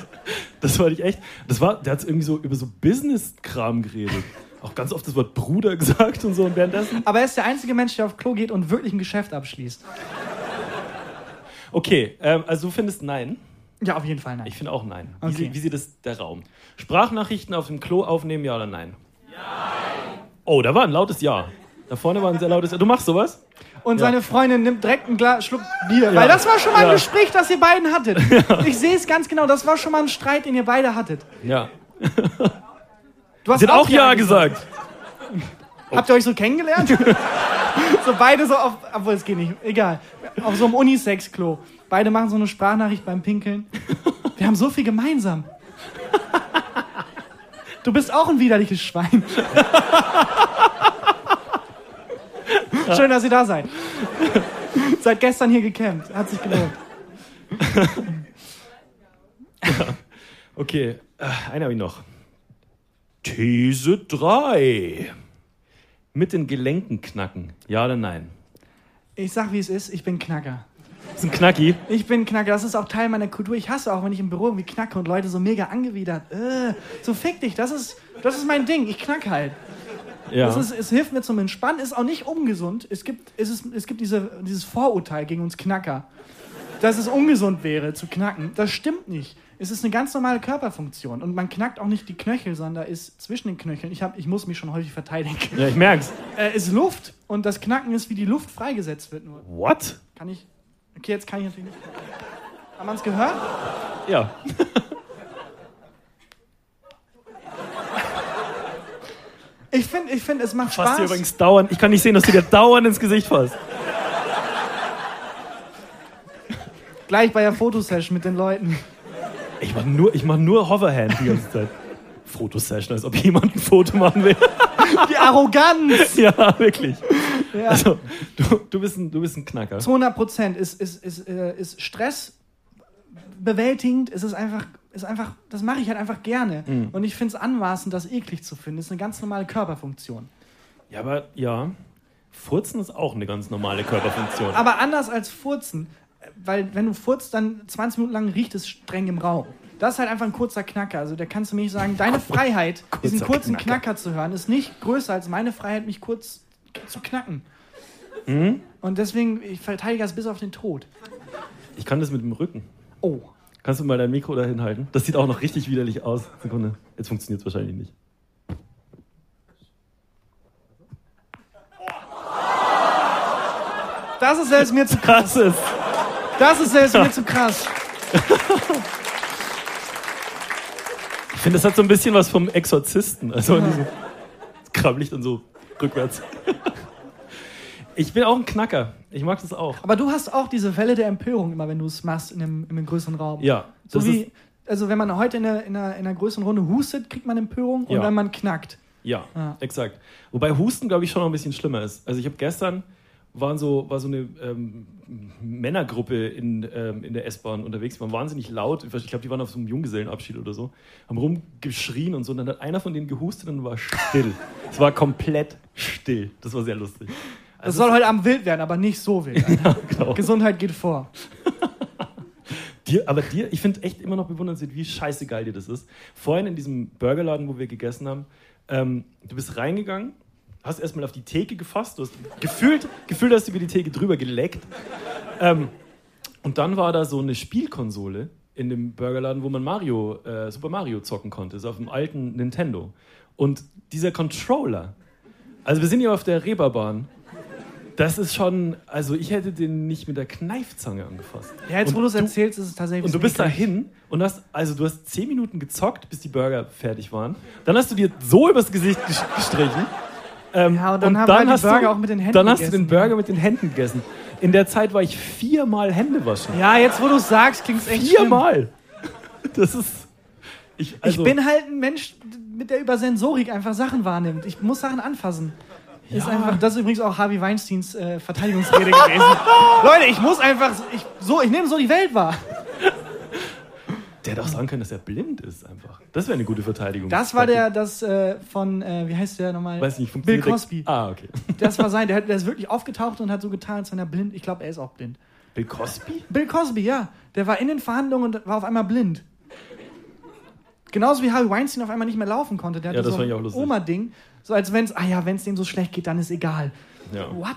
das war nicht echt. Das war, der hat irgendwie so über so Business-Kram geredet. Auch ganz oft das Wort Bruder gesagt und so. Und währenddessen. Aber er ist der einzige Mensch, der auf Klo geht und wirklich ein Geschäft abschließt. Okay, ähm, also du findest nein. Ja, auf jeden Fall nein. Ich finde auch nein. Wie, Okay. sie, wie sieht es der Raum? Sprachnachrichten auf dem Klo aufnehmen, ja oder nein? Ja. Oh, da war ein lautes Ja. Da vorne war ein sehr lautes Ja. Du machst sowas? Und seine Freundin nimmt direkt einen Glas Schluck Bier. Weil das war schon mal ein. Gespräch, das ihr beiden hattet. [LAUGHS] Ich sehe es ganz genau. Das war schon mal ein Streit, den ihr beide hattet. Ja. Du hast Sie hat auch Ja gesagt. Habt ihr euch so kennengelernt? [LAUGHS] so beide so auf, obwohl es geht nicht, egal. Auf so einem Unisex-Klo. Beide machen so eine Sprachnachricht beim Pinkeln. Wir haben so viel gemeinsam. [LAUGHS] Du bist auch ein widerliches Schwein. [LAUGHS] Schön, dass ihr da seid. [LAUGHS] Seit gestern hier gecampt. Hat sich gelohnt. [LAUGHS] Okay, äh, eine habe ich noch. These 3. Mit den Gelenken knacken. Ja oder nein? Ich sag, wie es ist. Ich bin Knacker. Das ist ein Knacki. Ich bin Knacker. Das ist auch Teil meiner Kultur. Ich hasse auch, wenn ich im Büro irgendwie knacke und Leute so mega angewidert. Äh, so fick dich. Das ist, das ist mein Ding. Ich knack halt. Ja. Das ist, es hilft mir zum Entspannen, ist auch nicht ungesund. Es gibt, es ist, es gibt diese, dieses Vorurteil gegen uns Knacker, dass es ungesund wäre zu knacken. Das stimmt nicht. Es ist eine ganz normale Körperfunktion und man knackt auch nicht die Knöchel, sondern ist zwischen den Knöcheln, ich, hab, ich muss mich schon häufig verteidigen, Ja, ich merk's. äh, ist Luft und das Knacken ist, wie die Luft freigesetzt wird. Nur. What? Kann ich. Okay, jetzt kann ich natürlich nicht. Haben wir es gehört? Ja. [LAUGHS] Ich finde, ich find, es macht Fasst Spaß. dir übrigens dauernd. Ich kann nicht sehen, dass du dir dauernd ins Gesicht fasst. Gleich bei der Fotosession mit den Leuten. Ich mach nur, ich mach nur Hoverhand die ganze Zeit. Fotosession, als ob jemand ein Foto machen will. Die Arroganz! [LAUGHS] ja, wirklich. Ja. Also, du, du, bist ein, du bist ein Knacker. zu 100 Prozent ist, ist, ist, äh, ist Stress bewältigend. Es ist einfach, ist einfach das mache ich halt einfach gerne. Mhm. Und ich finde es anmaßend, das eklig zu finden. Das ist eine ganz normale Körperfunktion. Ja, aber ja. Furzen ist auch eine ganz normale Körperfunktion. Aber anders als Furzen, weil wenn du furzt, dann 20 Minuten lang riecht es streng im Raum. Das ist halt einfach ein kurzer Knacker. Also da kannst du mir nicht sagen, deine Freiheit, diesen Kurzer kurzen Knacker. Knacker. zu hören, ist nicht größer als meine Freiheit, mich kurz zu knacken. Mhm. Und deswegen, ich verteidige das bis auf den Tod. Ich kann das mit dem Rücken. Oh. Kannst du mal dein Mikro dahin halten? Das sieht auch noch richtig widerlich aus. Sekunde. Jetzt funktioniert es wahrscheinlich nicht. Das ist selbst mir zu krass. Das ist. Das ist selbst mir zu krass. Ich finde, das hat so ein bisschen was vom Exorzisten. Also so, krabbelig dann so rückwärts. Ich bin auch ein Knacker. Ich mag das auch. Aber du hast auch diese Welle der Empörung immer, wenn du es machst in einem, in einem größeren Raum. Ja. So wie, also wenn man heute in einer, in, einer, in einer größeren Runde hustet, kriegt man Empörung und Ja. wenn man knackt. ja, Ja. exakt. Wobei Husten, glaube ich, schon noch ein bisschen schlimmer ist. Also ich habe gestern waren so, war so eine ähm, Männergruppe in, ähm, in der S-Bahn unterwegs, die waren wahnsinnig laut. Ich glaube, die waren auf so einem Junggesellenabschied oder so, haben rumgeschrien und so. Und dann hat einer von denen gehustet und war still. [LAUGHS] es war komplett still. Das war sehr lustig. Also soll heute Abend wild werden, aber nicht so wild. [LAUGHS] ja, genau. Gesundheit geht vor. [LAUGHS] Dir, aber dir, ich finde echt immer noch bewundernswert, wie scheißegal dir das ist. Vorhin in diesem Burgerladen, wo wir gegessen haben, ähm, du bist reingegangen, hast erstmal auf die Theke gefasst, du hast gefühlt, gefühlt hast du über die Theke drüber geleckt. Ähm, und dann war da so eine Spielkonsole in dem Burgerladen, wo man Mario, äh, Super Mario zocken konnte, so auf dem alten Nintendo. Und dieser Controller, also wir sind hier auf der Reeperbahn, das ist schon, also ich hätte den nicht mit der Kneifzange angefasst. Ja, jetzt Und wo du es erzählst, ist es tatsächlich. und du bist da eklig. hin und hast, also du hast zehn Minuten gezockt, bis die Burger fertig waren. Dann hast du dir so übers Gesicht ges- gestrichen. Ähm, Ja, und dann haben wir die hast Burger du, auch mit den Händen Dann hast du den Burger mit den Händen gegessen. In der Zeit war ich viermal Hände waschen. Ja, jetzt wo du es sagst, klingt es echt schlimm. Viermal! Das ist. Ich, also, ich bin halt ein Mensch, mit der über Sensorik einfach Sachen wahrnimmt. Ich muss Sachen anfassen. Ist Ja. einfach, das ist übrigens auch Harvey Weinsteins äh, Verteidigungsrede gewesen. [LAUGHS] Leute, ich muss einfach, ich, so, ich nehme so die Welt wahr. Der hätte auch sagen können, dass er blind ist einfach. Das wäre eine gute Verteidigung. Das war der, das äh, von, äh, wie heißt der nochmal? Weiß nicht, Bill funktioniert der- Cosby. Ah, okay. [LAUGHS] Das war sein, der, hat, der [LAUGHS] ist wirklich aufgetaucht und hat so getan, als wenn er blind, ich glaube, er ist auch blind. Bill Cosby? Bill Cosby, ja. Der war in den Verhandlungen und war auf einmal blind. Genauso wie Harvey Weinstein auf einmal nicht mehr laufen konnte. Der hatte Ja, das so fand ich ein auch lustig. Oma-Ding. So als wenn es, ah ja, wenn es dem so schlecht geht, dann ist egal. Ja. What?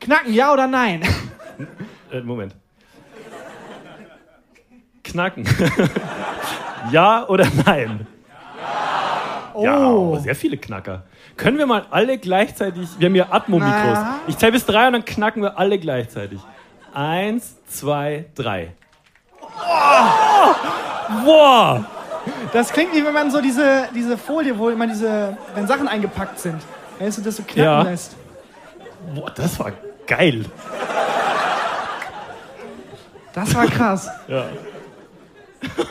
Knacken, ja oder nein? Äh, Moment. Knacken. [LAUGHS] ja oder nein? Oh. Ja, oh, sehr viele Knacker. Können wir mal alle gleichzeitig, wir haben hier Atmo-Mikros. Ich zähle bis drei und dann knacken wir alle gleichzeitig. Eins, zwei, drei. Oh! Boah! Das klingt wie wenn man so diese, diese Folie, wo immer diese, wenn Sachen eingepackt sind, weißt du, das so knacken Ja. lässt. Boah, das war geil. Das war krass. [LAUGHS] Ja.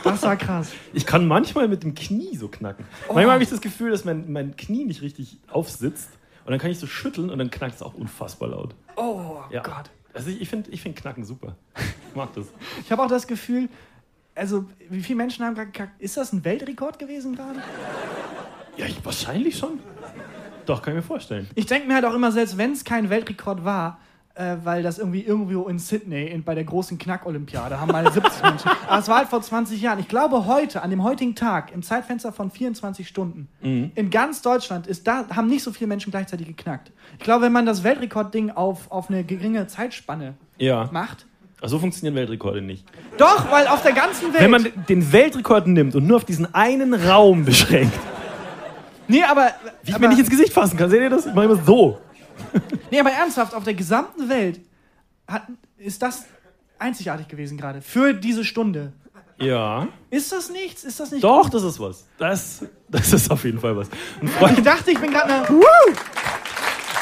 Das war krass. Ich kann manchmal mit dem Knie so knacken. Manchmal habe ich das Gefühl, dass mein, mein Knie nicht richtig aufsitzt. Und dann kann ich so schütteln und dann knackt es auch unfassbar laut. Oh Ja. Gott. Also ich, ich finde ich find Knacken super. Ich mag das. Ich habe auch das Gefühl, also wie viele Menschen haben gerade gekackt? Ist das ein Weltrekord gewesen gerade? Ja, ich, wahrscheinlich schon. Doch, kann ich mir vorstellen. Ich denke mir halt auch immer, selbst wenn es kein Weltrekord war, äh, weil das irgendwie irgendwo in Sydney in, bei der großen Knack-Olympiade haben mal 70 [LAUGHS] Menschen. Aber es war halt vor 20 Jahren. Ich glaube heute, an dem heutigen Tag, im Zeitfenster von 24 Stunden, Mhm. in ganz Deutschland ist da, haben nicht so viele Menschen gleichzeitig geknackt. Ich glaube, wenn man das Weltrekordding auf, auf eine geringe Zeitspanne Ja. macht. Ach, so funktionieren Weltrekorde nicht. Doch, weil auf der ganzen Welt. Wenn man den Weltrekord nimmt und nur auf diesen einen Raum beschränkt, nee, aber. wie ich aber, mir nicht ins Gesicht fassen kann, seht ihr das? Ich mache immer so. [LAUGHS] Nee, aber ernsthaft, auf der gesamten Welt hat, ist das einzigartig gewesen gerade. Für diese Stunde. Ja. Ist das nichts? Ist das nicht Doch, das ist was. Das, das ist auf jeden Fall was. Ich dachte, ich bin gerade eine.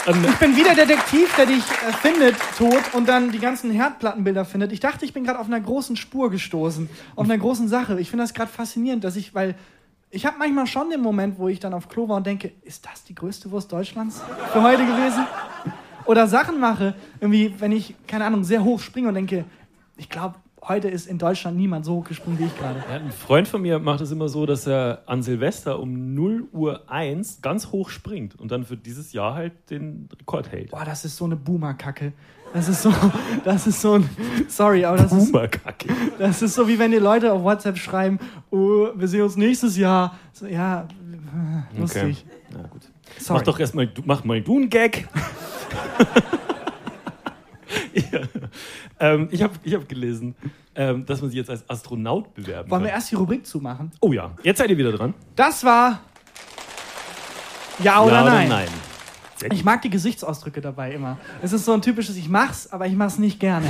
An, Ich bin wieder der Detektiv, der dich äh, findet, tot, und dann die ganzen Herdplattenbilder findet. Ich dachte, ich bin gerade auf einer großen Spur gestoßen. Auf einer großen Sache. Ich finde das gerade faszinierend, dass ich, weil ich habe manchmal schon den Moment, wo ich dann auf Klo war und denke, ist das die größte Wurst Deutschlands für heute gewesen? Oder Sachen mache, irgendwie, wenn ich, keine Ahnung, sehr hoch springe und denke, ich glaube, heute ist in Deutschland niemand so hoch gesprungen wie ich gerade. ja, ein Freund von mir macht es immer so, dass er an Silvester um 0 Uhr 1 ganz hoch springt und dann für dieses Jahr halt den Rekord hält. Boah, das ist so eine Boomer-Kacke. Das ist so, [LAUGHS] das ist so ein, sorry, aber das ist, Boomer-Kacke. Das ist so, wie wenn die Leute auf WhatsApp schreiben, oh, wir sehen uns nächstes Jahr. So, ja, äh, lustig. Na gut. Sorry. Mach doch erstmal, mach mal du einen Gag. [LAUGHS] [LAUGHS] ja. Ähm, ich habe ich hab gelesen, ähm, dass man sich jetzt als Astronaut bewerben Wollen wir kann. erst die Rubrik zumachen? Oh ja, jetzt seid ihr wieder dran. Das war Ja oder ja nein. oder nein? Gut. Ich mag die Gesichtsausdrücke dabei immer. Es ist so ein typisches, ich mach's, aber ich mach's nicht gerne.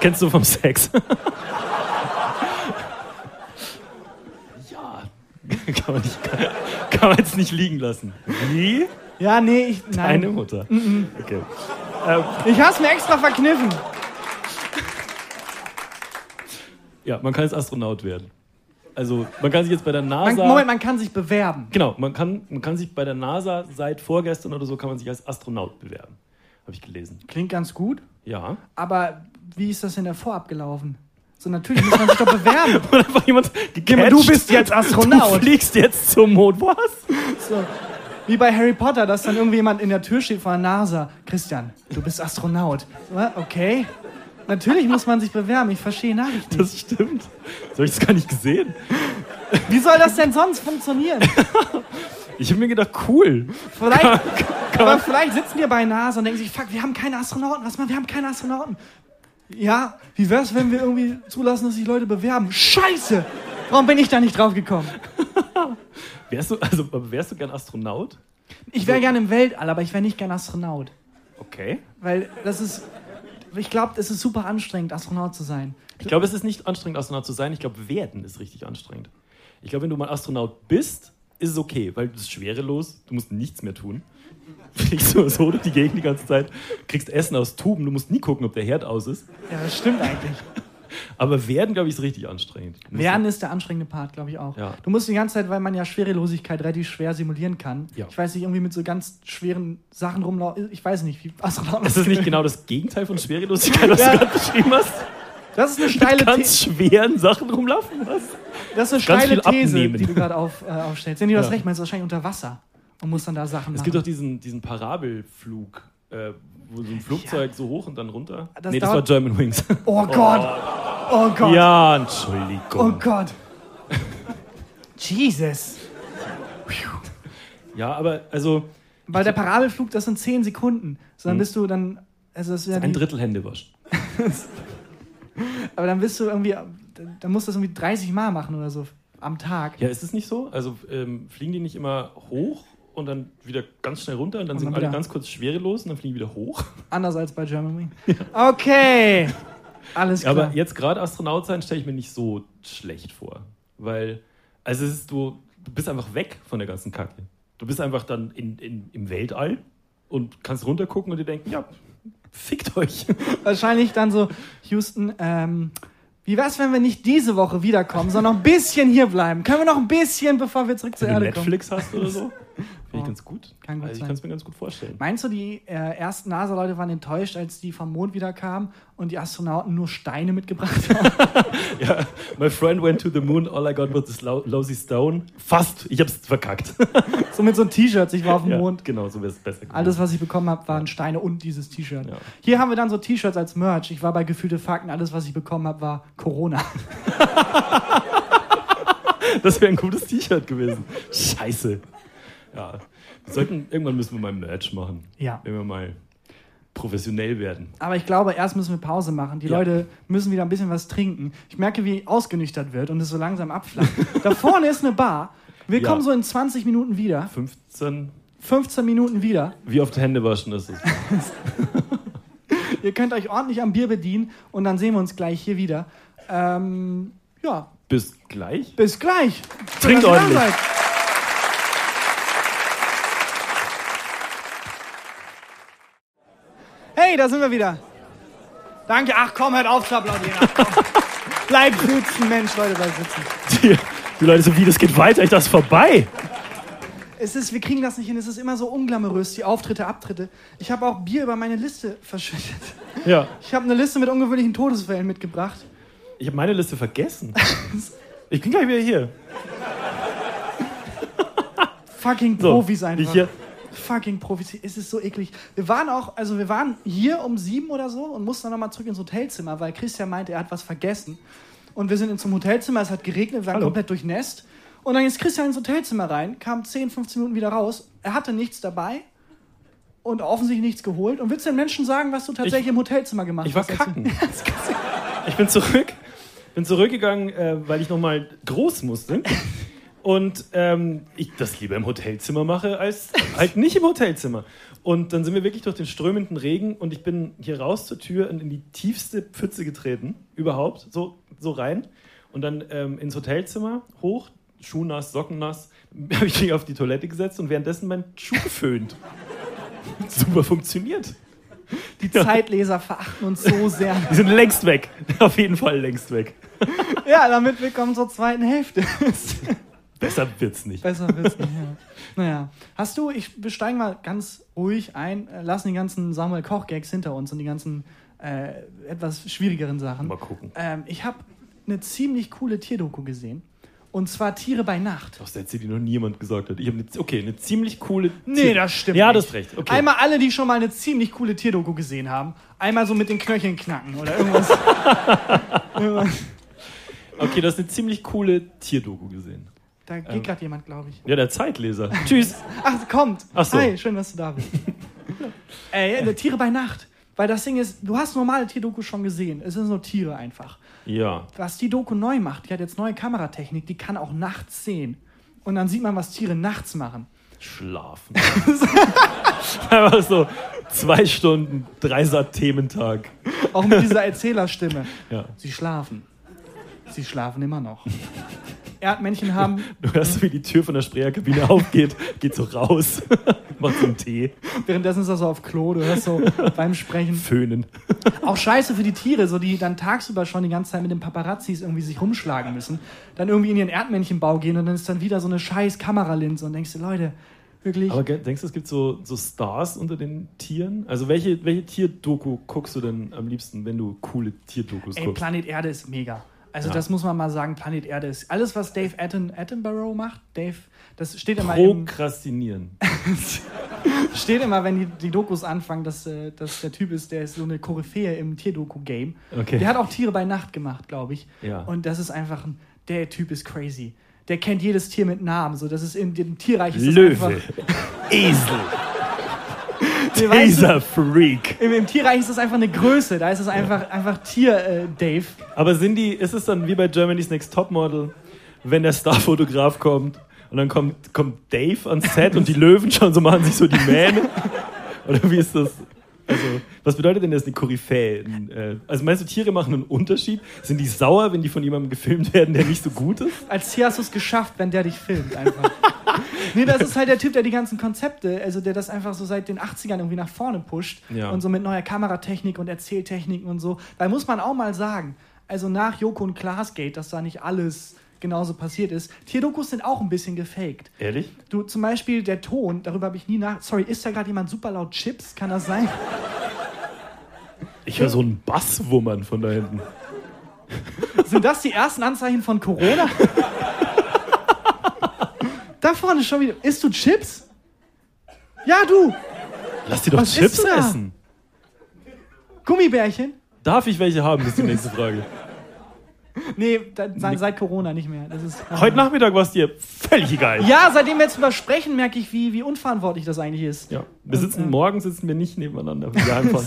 Kennst du vom Sex? [LAUGHS] ja. kann, man nicht, kann, kann man jetzt nicht liegen lassen. Wie? Ja, nee, ich, Deine nein. Mutter. Okay. Ähm, Ich hab's mir extra verkniffen. Ja, man kann jetzt Astronaut werden. Also, man kann sich jetzt bei der Man, NASA. Moment, man kann sich bewerben. Genau, man kann, man kann sich bei der NASA seit vorgestern oder so kann man sich als Astronaut bewerben. Habe ich gelesen. Klingt ganz gut, Ja. aber wie ist das denn davor abgelaufen? So, natürlich muss man sich doch bewerben. [LAUGHS] Und einfach jemand gecatcht. Du bist jetzt Du Astronaut. fliegst jetzt zum Mond. Was? So. Wie bei Harry Potter, dass dann irgendwie jemand in der Tür steht von der NASA. Christian, du bist Astronaut. Okay. Natürlich muss man sich bewerben. Ich verstehe Nachrichten. Das stimmt. Das habe ich das gar nicht gesehen. Wie soll das denn sonst funktionieren? Ich habe mir gedacht, cool. Vielleicht, aber vielleicht sitzen wir bei NASA und denken sich, fuck, wir haben keine Astronauten. Was machen wir? haben keine Astronauten. Ja, wie wär's, wenn wir irgendwie zulassen, dass sich Leute bewerben? Scheiße! Warum bin ich da nicht drauf gekommen? [LAUGHS] Wärst du, also, wärst du gern Astronaut? Ich wäre gerne im Weltall, aber ich wäre nicht gern Astronaut. Okay. Weil das ist, ich glaube, es ist super anstrengend, Astronaut zu sein. Ich glaube, es ist nicht anstrengend, Astronaut zu sein. Ich glaube, werden ist richtig anstrengend. Ich glaube, wenn du mal Astronaut bist, ist es okay, weil du bist schwerelos, du musst nichts mehr tun. [LAUGHS] Fliegst nur so durch die Gegend die ganze Zeit, kriegst Essen aus Tuben, du musst nie gucken, ob der Herd aus ist. Ja, das stimmt eigentlich. Aber werden, glaube ich, ist richtig anstrengend. Werden ist der anstrengende Part, glaube ich auch. Ja. Du musst die ganze Zeit, weil man ja Schwerelosigkeit relativ schwer simulieren kann. Ja. Ich weiß nicht, irgendwie mit so ganz schweren Sachen rumlaufen. Ich weiß nicht, wie Astronauten Ist das nicht genau das Gegenteil von Schwerelosigkeit, was Ja. du gerade beschrieben hast? Das ist eine steile, ganz The schweren Sachen rumlaufen? Was? das ist eine ganz steile These, abnehmen. die du gerade auf, äh, aufstellst. Wenn du das recht meinst, wahrscheinlich unter Wasser und musst dann da Sachen Es machen. gibt doch diesen, diesen Parabelflug, äh, wo so ein Flugzeug so hoch und dann runter. Das nee, das war German Wings. oh [LAUGHS] Gott! Oh Gott! ja, Entschuldigung. Oh Gott! Jesus! Ja, aber also Weil der Parabelflug, das sind 10 Sekunden. So, dann bist du dann. Also das ja ein die, Drittel Händewasch. [LAUGHS] aber dann bist du irgendwie. Dann musst du das irgendwie 30 Mal machen oder so am Tag. Ja, ist es nicht so? Also ähm, fliegen die nicht immer hoch und dann wieder ganz schnell runter und dann Und sind dann alle wieder- ganz kurz schwerelos und dann fliegen wieder hoch? Anders als bei German Wing. [LAUGHS] Okay! Alles klar. Aber jetzt gerade Astronaut sein stelle ich mir nicht so schlecht vor. Weil, also ist, du, du bist einfach weg von der ganzen Kacke. Du bist einfach dann in, in, im Weltall und kannst runtergucken und dir denken, ja, fickt euch. [LAUGHS] Wahrscheinlich dann so, Houston, ähm, wie wär's, wenn wir nicht diese Woche wiederkommen, sondern noch ein bisschen hier bleiben? Können wir noch ein bisschen, bevor wir zurück zur Wenn du Erde kommen? Netflix hast oder so. [LAUGHS] Finde ich ganz gut. kann gut also ich kann es mir ganz gut vorstellen. Meinst du, die äh, ersten NASA-Leute waren enttäuscht, als die vom Mond wieder kamen und die Astronauten nur Steine mitgebracht haben? [LAUGHS] [LAUGHS] Ja, my friend went to the moon, all I got was this lo lousy stone. Fast, ich hab's verkackt. so mit so einem T-Shirt, ich war auf dem ja, Mond. Genau, so wäre es besser gewesen. Alles, was ich bekommen habe, waren Steine und dieses T-Shirt. Ja. Hier haben wir dann so T-Shirts als Merch. Ich war bei Gefühlte Fakten. Alles, was ich bekommen habe, war Corona. [LAUGHS] Das wäre ein gutes T-Shirt gewesen. Scheiße. Ja. Wir sollten, irgendwann müssen wir mal Merch machen. Ja. Wenn wir mal professionell werden. Aber ich glaube, erst müssen wir Pause machen. Die Ja. Leute müssen wieder ein bisschen was trinken. Ich merke, wie ausgenüchtert wird und es so langsam abflacht. da vorne ist eine Bar. Wir Ja. kommen so in 20 Minuten wieder. 15. 15 Minuten wieder. Wie oft Hände waschen ist es? [LAUGHS] Ihr könnt euch ordentlich am Bier bedienen und dann sehen wir uns gleich hier wieder. Ähm, ja, Bis gleich. bis gleich. Trinkt ordentlich. Hey, da sind wir wieder. Danke. Ach komm, hört auf zu applaudieren. [LAUGHS] Bleibt sitzen, Mensch, Leute, bleibt sitzen. Die, die Leute so, wie, das geht weiter, ich ist vorbei. Es ist, wir kriegen das nicht hin. Es ist immer so unglamourös, die Auftritte, Abtritte. Ich habe auch Bier über meine Liste verschüttet. Ja. Ich habe eine Liste mit ungewöhnlichen Todesfällen mitgebracht. Ich habe meine Liste vergessen. [LAUGHS] Ich bin gleich wieder hier. Fucking So, Profis einfach. ich hier. Fucking Profis. Es ist so eklig. Wir waren auch, also wir waren hier um sieben oder so und mussten dann nochmal zurück ins Hotelzimmer, weil Christian meinte, er hat was vergessen. Und wir sind in zum Hotelzimmer, es hat geregnet, wir waren Hallo. komplett durchnässt. Und dann ist Christian ins Hotelzimmer rein, kam 10, 15 Minuten wieder raus. Er hatte nichts dabei und offensichtlich nichts geholt. Und willst du den Menschen sagen, was du tatsächlich Ich- im Hotelzimmer gemacht ich war hast? als du- kacken. [LAUGHS] Ich bin zurück, bin zurückgegangen, äh, weil ich nochmal groß musste. Und ähm, ich das lieber im Hotelzimmer mache, als [LAUGHS] halt nicht im Hotelzimmer. Und dann sind wir wirklich durch den strömenden Regen und ich bin hier raus zur Tür und in die tiefste Pfütze getreten, überhaupt, so, so rein. Und dann ähm, ins Hotelzimmer, hoch, Schuhnass, Sockennass, [LAUGHS] habe ich mich auf die Toilette gesetzt und währenddessen meinen Schuh geföhnt. [LAUGHS] Super funktioniert. Die Zeitleser verachten uns so sehr. Die sind längst weg. Auf jeden Fall längst weg. ja, damit willkommen zur zweiten Hälfte. Besser wird's nicht. Besser wissen, ja. Naja. Hast du, ich wir steigen mal ganz ruhig ein, äh, lassen die ganzen Samuel Koch-Gags hinter uns und die ganzen äh, etwas schwierigeren Sachen. Mal gucken. Ähm, ich habe eine ziemlich coole Tierdoku gesehen. Und zwar Tiere bei Nacht. Aus der die noch niemand gesagt hat. Ich habe eine, okay, eine ziemlich coole. Nee, Tier- das stimmt Ja, nicht. das ist recht. Okay. Einmal alle, die schon mal eine ziemlich coole Tierdoku gesehen haben, einmal so mit den Knöcheln knacken oder irgendwas. [LAUGHS] irgendwas. okay, das ist eine ziemlich coole Tierdoku gesehen. Da geht Ähm. gerade jemand, glaube ich. Ja, der Zeitleser. [LAUGHS] Tschüss. Ach, kommt. Ach so. Hi, schön, dass du da bist. [LAUGHS] äh, ja, Tiere bei Nacht. Weil das Ding ist, du hast normale Tierdokus schon gesehen. Es sind nur Tiere einfach. Ja. Was die Doku neu macht, die hat jetzt neue Kameratechnik, die kann auch nachts sehen. Und dann sieht man, was Tiere nachts machen. Schlafen. [LAUGHS] Einfach so zwei Stunden, drei Saat-Thementag. Auch mit dieser Erzählerstimme. Ja. Sie schlafen. Sie schlafen immer noch. Erdmännchen haben, [LAUGHS] Du hörst, wie die Tür von der Sprecherkabine [LAUGHS] aufgeht, geht so raus, [LAUGHS] macht so einen Tee, währenddessen ist er so auf Klo, du hörst so beim Sprechen. föhnen. Auch scheiße für die Tiere, so die dann tagsüber schon die ganze Zeit mit den Paparazzis irgendwie sich rumschlagen müssen, dann irgendwie in ihren Erdmännchenbau gehen und dann ist dann wieder so eine scheiß Kameralinse und denkst du, Leute, wirklich. Aber denkst du, es gibt so, so Stars unter den Tieren? Also welche, welche Tierdoku guckst du denn am liebsten, wenn du coole Tierdokus Ey, guckst? Planet Erde ist mega. Also Ja. das muss man mal sagen, Planet Erde ist alles, was Dave Atten, Attenborough macht. Dave, das steht immer, im, Prokrastinieren. [LAUGHS] steht immer, wenn die, die Dokus anfangen, dass, äh, dass der Typ ist, der ist so eine Koryphäe im Tierdoku-Game. Okay. Der hat auch Tiere bei Nacht gemacht, glaube ich. Ja. Und das ist einfach, ein, der Typ ist crazy. Der kennt jedes Tier mit Namen. So, das ist in dem Tierreich ist Löwe. [LAUGHS] Esel, Du, Taser-Freak. im, Im Tierreich ist das einfach eine Größe. Da ist es einfach, einfach Tier-Dave. Aber sind die, ist es dann wie bei Germany's Next Topmodel, wenn der Starfotograf kommt und dann kommt, kommt Dave ans Set und die Löwen schon so machen sich so die Mähne? [LAUGHS] Oder wie ist das? Also, was bedeutet denn das eine Koryphäe? Äh, Also meinst du, Tiere machen einen Unterschied? Sind die sauer, wenn die von jemandem gefilmt werden, der nicht so gut ist? Als Tier hast du es geschafft, wenn der dich filmt einfach. [LAUGHS] nee, das ist halt der Typ, der die ganzen Konzepte, also der das einfach so seit den 80ern irgendwie nach vorne pusht Ja. und so mit neuer Kameratechnik und Erzähltechniken und so. Weil muss man auch mal sagen, also nach Joko und Klaas Gate, dass da nicht alles genauso passiert ist. Tierdokus sind auch ein bisschen gefaked. Ehrlich? Du, zum Beispiel der Ton, darüber habe ich nie nach. Sorry, ist da gerade jemand super laut Chips? Kann das sein? Ich höre so einen Basswummern von da hinten. Sind das die ersten Anzeichen von Corona? da vorne schon wieder. Isst du Chips? Ja, du. Lass dir doch Was Chips essen. Gummibärchen? Darf ich welche haben, ist die nächste Frage. [LAUGHS] Nee, seit, seit Corona nicht mehr. Das ist, Heute Nachmittag war es dir völlig egal. Ja, seitdem wir jetzt drüber sprechen, merke ich, wie, wie unverantwortlich das eigentlich ist. Ja, wir sitzen, äh, morgen sitzen wir nicht nebeneinander, wir [LAUGHS]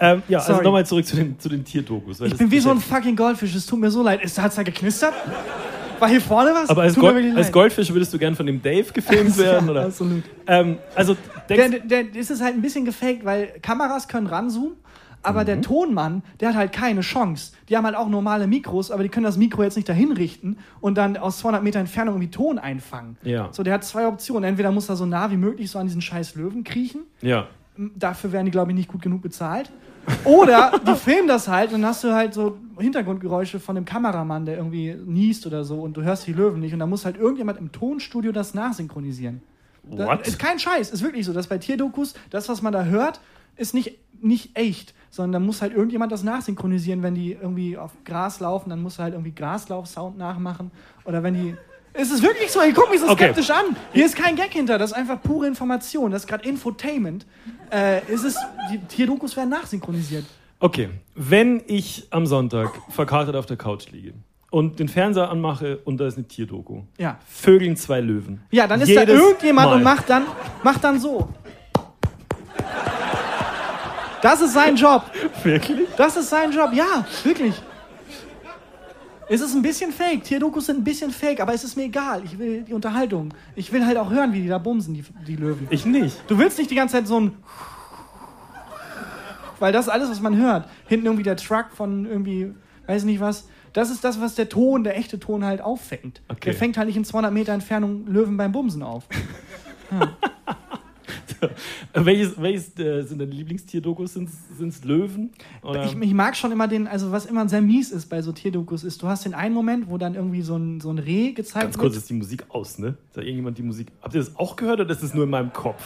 ähm, ja, also Sorry. nochmal zurück zu den, zu den Tierdokus. Ich bin wie so ein fucking Goldfisch, es tut mir so leid. Hat es da geknistert? War hier vorne was? Aber als, Gold, als. Goldfisch würdest du gern von dem Dave gefilmt [LAUGHS] werden? Ja, Oder? absolut. Ähm, also, Der, der, der ist es halt ein bisschen gefaked, weil Kameras können ranzoomen, aber Mhm. der Tonmann, der hat halt keine Chance. Die haben halt auch normale Mikros, aber die können das Mikro jetzt nicht dahin richten und dann aus 200 Meter Entfernung irgendwie Ton einfangen. Ja. So, der hat zwei Optionen. Entweder muss er so nah wie möglich so an diesen scheiß Löwen kriechen. ja. Dafür werden die, glaube ich, nicht gut genug bezahlt. Oder [LAUGHS] die filmen das halt und dann hast du halt so Hintergrundgeräusche von dem Kameramann, der irgendwie niest oder so und du hörst die Löwen nicht und dann muss halt irgendjemand im Tonstudio das nachsynchronisieren. What? ist kein Scheiß, ist wirklich so, dass bei Tierdokus das, was man da hört, ist nicht, nicht echt, sondern da muss halt irgendjemand das nachsynchronisieren, wenn die irgendwie auf Gras laufen, dann muss er halt irgendwie Graslauf-Sound nachmachen oder wenn die es ist wirklich so, ey, guck mich so Okay. skeptisch an. Hier ist kein Gag hinter, das ist einfach pure Information. Das ist gerade Infotainment. Äh, es ist, die Tierdokus werden nachsynchronisiert. Okay, wenn ich am Sonntag verkatert auf der Couch liege und den Fernseher anmache und da ist eine Tierdoku. Ja. Vögeln zwei Löwen. Ja, dann ist da Jedes irgendjemand Mal. und macht dann, macht dann so. Das ist sein Job. Wirklich? Das ist sein Job. Ja, wirklich. Es ist ein bisschen fake. Tierdokus sind ein bisschen fake, aber es ist mir egal. Ich will die Unterhaltung. Ich will halt auch hören, wie die da bumsen, die, die Löwen. Ich nicht. Du willst nicht die ganze Zeit so ein. Weil das ist alles, was man hört. Hinten irgendwie der Truck von irgendwie, weiß nicht was. Das ist das, was der Ton, der echte Ton halt auffängt. Okay. Der fängt halt nicht in 200 Meter Entfernung Löwen beim Bumsen auf. [LAUGHS] [LAUGHS] welches welches äh, sind deine Lieblingstierdokus? Sind es Löwen? Ich, ich mag schon immer den, also was immer sehr mies ist bei so Tierdokus ist, du hast den einen Moment, wo dann irgendwie so ein, so ein Reh gezeigt Ganz kurz wird. ist die Musik aus, ne? Ist da irgendjemand die Musik. Habt ihr das auch gehört oder ist das nur in meinem Kopf?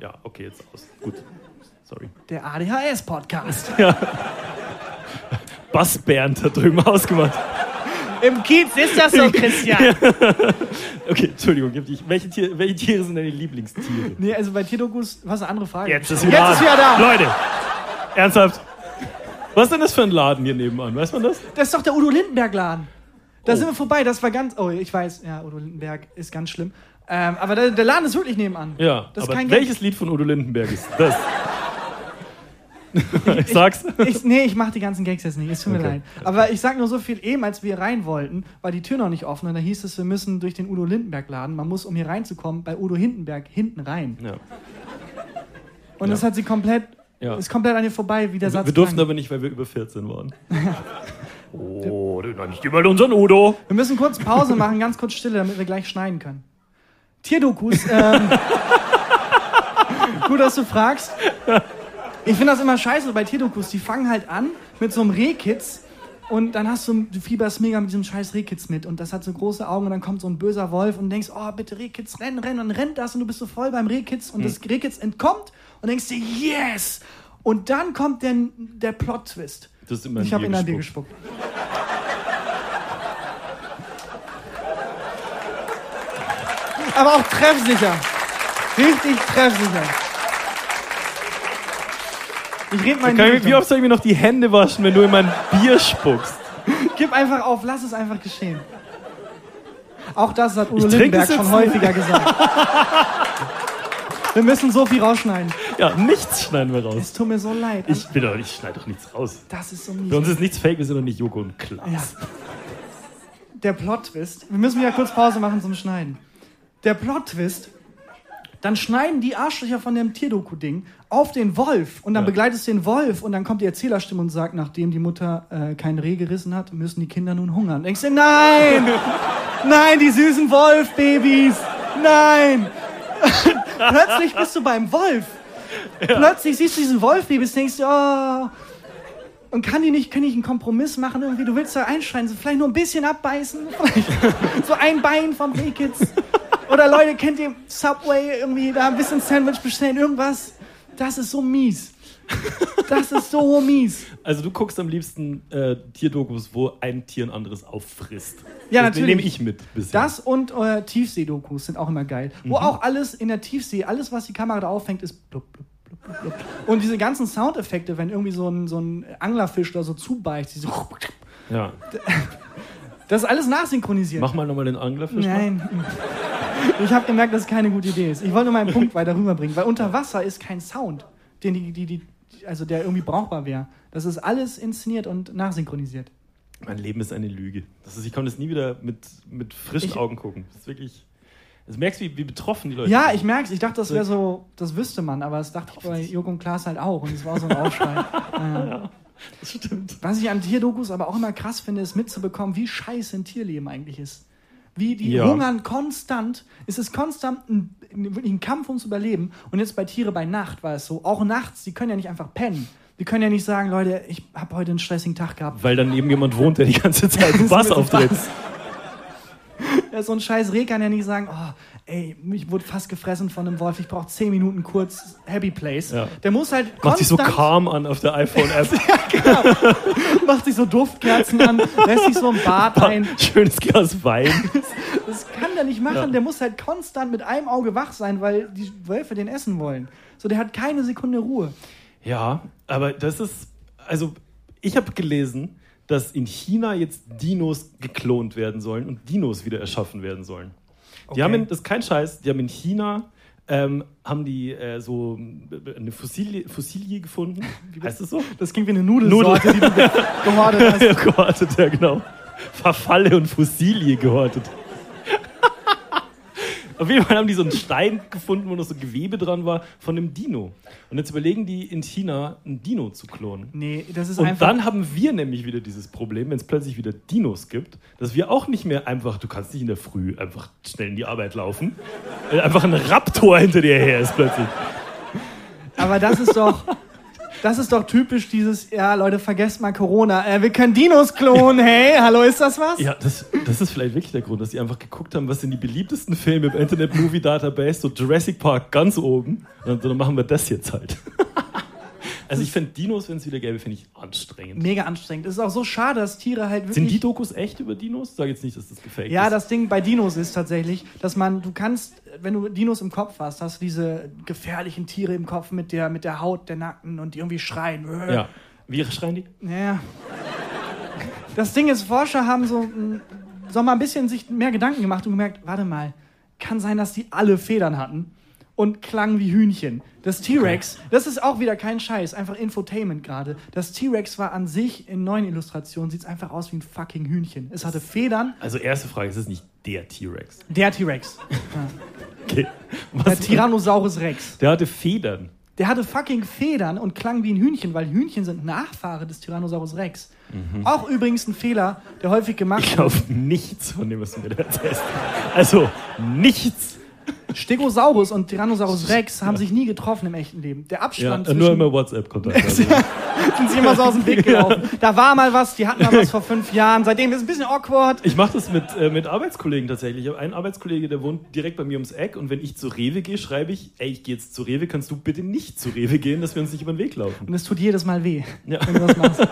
Ja, okay, jetzt aus. Gut. Sorry. Der ADHS-Podcast. [LAUGHS] Bass Bernd hat drüben ausgemacht. Im Kiez ist das so, Christian. [LAUGHS] Okay, Entschuldigung, gib dich. Welche, Tier, welche Tiere sind deine Lieblingstiere? Nee, also bei Tierdokus, was eine andere Frage. Jetzt ist wieder, Jetzt ist wieder da. Leute, ernsthaft. Was ist denn das für ein Laden hier nebenan? Weiß man das? Das ist doch der Udo Lindenberg-Laden. Da Oh. sind wir vorbei, das war ganz. Oh, ich weiß, ja, Udo Lindenberg ist ganz schlimm. Ähm, aber der, der Laden ist wirklich nebenan. Ja, Das ist aber welches Lied von Udo Lindenberg ist das? [LAUGHS] [LAUGHS] ich sag's. Ich, nee, ich mach die ganzen Gags jetzt nicht, es tut mir Okay. leid. Aber ich sag nur so viel, eben als wir rein wollten, war die Tür noch nicht offen und da hieß es, wir müssen durch den Udo Lindenberg-Laden. Man muss, um hier reinzukommen, bei Udo Hindenberg hinten rein. Ja. Und Ja. das hat sie komplett, Ja. ist komplett an ihr vorbei, wie der Satz Wir durften klang. aber nicht, weil wir über 14 waren. [LAUGHS] oh, du noch nicht über unseren Udo. Wir müssen kurz Pause machen, ganz kurz Stille, damit wir gleich schneiden können. Tierdokus. Ähm, [LAUGHS] gut, dass du fragst. Ich finde das immer scheiße bei Tierdokus. Die fangen halt an mit so einem Rehkitz und dann hast du, du fieberst mega mit diesem scheiß Rehkitz mit und das hat so große Augen und dann kommt so ein böser Wolf und denkst, oh bitte Rehkitz, renn, renn und dann rennt das und du bist so voll beim Rehkitz und das Rehkitz entkommt und denkst dir, yes! Und dann kommt der, der Plot-Twist. Ich habe in ein Bier gespuckt. Aber auch treffsicher. Richtig treffsicher. Ich red mal in die Kann ich, wie oft soll ich mir noch die Hände waschen, wenn du in mein Bier spuckst? Gib einfach auf, lass es einfach geschehen. Auch das hat Udo Lindenberg schon häufiger gesagt. Wir müssen so viel rausschneiden. Ja, nichts schneiden wir raus. Es tut mir so leid. Ich bin doch, ich schneide doch nichts raus. das ist so mies. uns ist nichts fake, wir sind doch nicht Joko und Klaas. Ja. Der Plot-Twist. Wir müssen wieder kurz Pause machen zum Schneiden. Der Plot-Twist. Dann schneiden die Arschlöcher von dem Tierdoku-Ding auf den Wolf und dann Ja. begleitest du den Wolf und dann kommt die Erzählerstimme und sagt, nachdem die Mutter äh, kein Reh gerissen hat, müssen die Kinder nun hungern. Denkst du, nein! [LAUGHS] nein, die süßen Wolf-Babys! Nein! [LAUGHS] Plötzlich bist du beim Wolf. Plötzlich siehst du diesen Wolf-Babys, denkst du, oh, Und kann die nicht, kann ich einen Kompromiss machen irgendwie? Du willst da einschreien, so vielleicht nur ein bisschen abbeißen, [LAUGHS] so ein Bein vom Rehkitz. Oder Leute, kennt ihr Subway irgendwie da ein bisschen Sandwich bestellen, irgendwas? Das ist so mies. Das ist so mies. Also du guckst am liebsten äh, Tierdokus, wo ein Tier ein anderes auffrisst. Ja, das natürlich. nehme ich mit. Bisher. Das und äh, Tiefseedokus sind auch immer geil. Wo auch alles in der Tiefsee, alles, was die Kamera da auffängt, ist blub, blub, blub, blub. Und diese ganzen Soundeffekte, wenn irgendwie so ein, so ein Anglerfisch da so zubeißt, diese ja. [LAUGHS] das ist alles nachsynchronisiert. Mach mal nochmal den Anglerfisch. Nein. Ich habe gemerkt, dass es keine gute Idee ist. Ich wollte nur meinen Punkt weiter rüberbringen, weil unter Wasser ist kein Sound, den die, die, die, also der irgendwie brauchbar wäre. Das ist alles inszeniert und nachsynchronisiert. Mein Leben ist eine Lüge. Das ist, ich kann das nie wieder mit, mit frischen Ich- Augen gucken. Das ist wirklich. Du merkst, wie, wie betroffen die Leute Ja, sind. ich merk's. Ich dachte, das wäre so, das wüsste man, aber das dachte ich bei und Klaas halt auch und es war so ein Aufschrei. [LAUGHS] Naja. Das stimmt. Was ich an Tierdokus aber auch immer krass finde, ist mitzubekommen, wie scheiße ein Tierleben eigentlich ist. Wie die Ja. hungern konstant. Es ist konstant ein, wirklich ein Kampf ums Überleben. Und jetzt bei Tiere bei Nacht war es so. Auch nachts, die können ja nicht einfach pennen. Die können ja nicht sagen, Leute, ich habe heute einen stressigen Tag gehabt. Weil dann neben jemand wohnt, der die ganze [LAUGHS] Zeit Bass auftritt. Ja, so ein scheiß Reh kann ja nicht sagen, oh, ey, mich wurde fast gefressen von einem Wolf, ich brauche 10 Minuten kurz Happy Place. Ja. Der muss halt Macht sich so calm an auf der iPhone-App. [LAUGHS] macht sich so Duftkerzen an, lässt sich so ein Bad ein. Schönes Glas Wein. [LAUGHS] Das kann der nicht machen. Ja. Der muss halt konstant mit einem Auge wach sein, weil die Wölfe den essen wollen. So, der hat keine Sekunde Ruhe. Ja, aber das ist, also ich habe gelesen, dass in China jetzt Dinos geklont werden sollen und Dinos wieder erschaffen werden sollen. Die Okay. haben, in, das ist kein Scheiß, die haben in China, ähm, haben die äh, so eine Fossilie, Fossilie gefunden. Heißt das so? Das klingt wie eine Nudelsorte, die du ge- [LAUGHS] gehortet hast. gehortet, ja genau. Verfalle und Fossilie gehortet. Auf jeden Fall haben die so einen Stein gefunden, wo noch so Gewebe dran war, von einem Dino. Und jetzt überlegen die in China, einen Dino zu klonen. Nee, das ist Und einfach. dann haben wir nämlich wieder dieses Problem, wenn es plötzlich wieder Dinos gibt, dass wir auch nicht mehr einfach, du kannst nicht in der Früh einfach schnell in die Arbeit laufen, weil einfach ein Raptor hinter dir her ist plötzlich. aber das ist doch. Das ist doch typisch dieses, ja, Leute, vergesst mal Corona. Äh, wir können Dinos klonen. [LAUGHS] Hey, hallo, ist das was? Ja, das, das ist vielleicht wirklich der Grund, dass die einfach geguckt haben, was sind die beliebtesten Filme im Internet Movie Database, so Jurassic Park ganz oben. Und dann machen wir das jetzt halt. [LAUGHS] Also ich finde Dinos, wenn es wieder gäbe, finde ich anstrengend. Mega anstrengend. Es ist auch so schade, dass Tiere halt wirklich. Sind die Dokus echt über Dinos? Sag jetzt nicht, dass das gefaked Ja, ist. das Ding bei Dinos ist tatsächlich, dass man, du kannst, wenn du Dinos im Kopf hast, hast du diese gefährlichen Tiere im Kopf mit der, mit der Haut der Nacken und die irgendwie schreien. Ja. Wie schreien die? Ja. Das Ding ist, Forscher haben so, mm, so mal ein bisschen sich mehr Gedanken gemacht und gemerkt, warte mal, kann sein, dass die alle Federn hatten und klangen wie Hühnchen. Das T-Rex, das ist auch wieder kein Scheiß, einfach Infotainment gerade. Das T-Rex war an sich in neuen Illustrationen, sieht einfach aus wie ein fucking Hühnchen. Es hatte Federn. Also erste Frage, ist es nicht der T-Rex? Der T-Rex. [LAUGHS] Okay. Der Tyrannosaurus Rex. der hatte Federn. Der hatte fucking Federn und klang wie ein Hühnchen, weil Hühnchen sind Nachfahre des Tyrannosaurus Rex. Auch übrigens ein Fehler, der häufig gemacht Ich wird. glaube nichts von dem, was du mir da erzählst. Also nichts. Stegosaurus und Tyrannosaurus Rex haben sich nie getroffen im echten Leben. Der Ja, Abstand nur zwischen immer WhatsApp-Kontakt. [LAUGHS] Also. sind sie immer so aus dem Weg [LAUGHS] gelaufen. Da war mal was, die hatten mal was vor fünf Jahren. Seitdem ist es ein bisschen awkward. Ich mache das mit, äh, mit Arbeitskollegen tatsächlich. Ich habe einen Arbeitskollege, der wohnt direkt bei mir ums Eck und wenn ich zu Rewe gehe, schreibe ich, ey, ich gehe jetzt zu Rewe, kannst du bitte nicht zu Rewe gehen, dass wir uns nicht über den Weg laufen. Und es tut jedes Mal weh, Ja. wenn du das machst. [LAUGHS]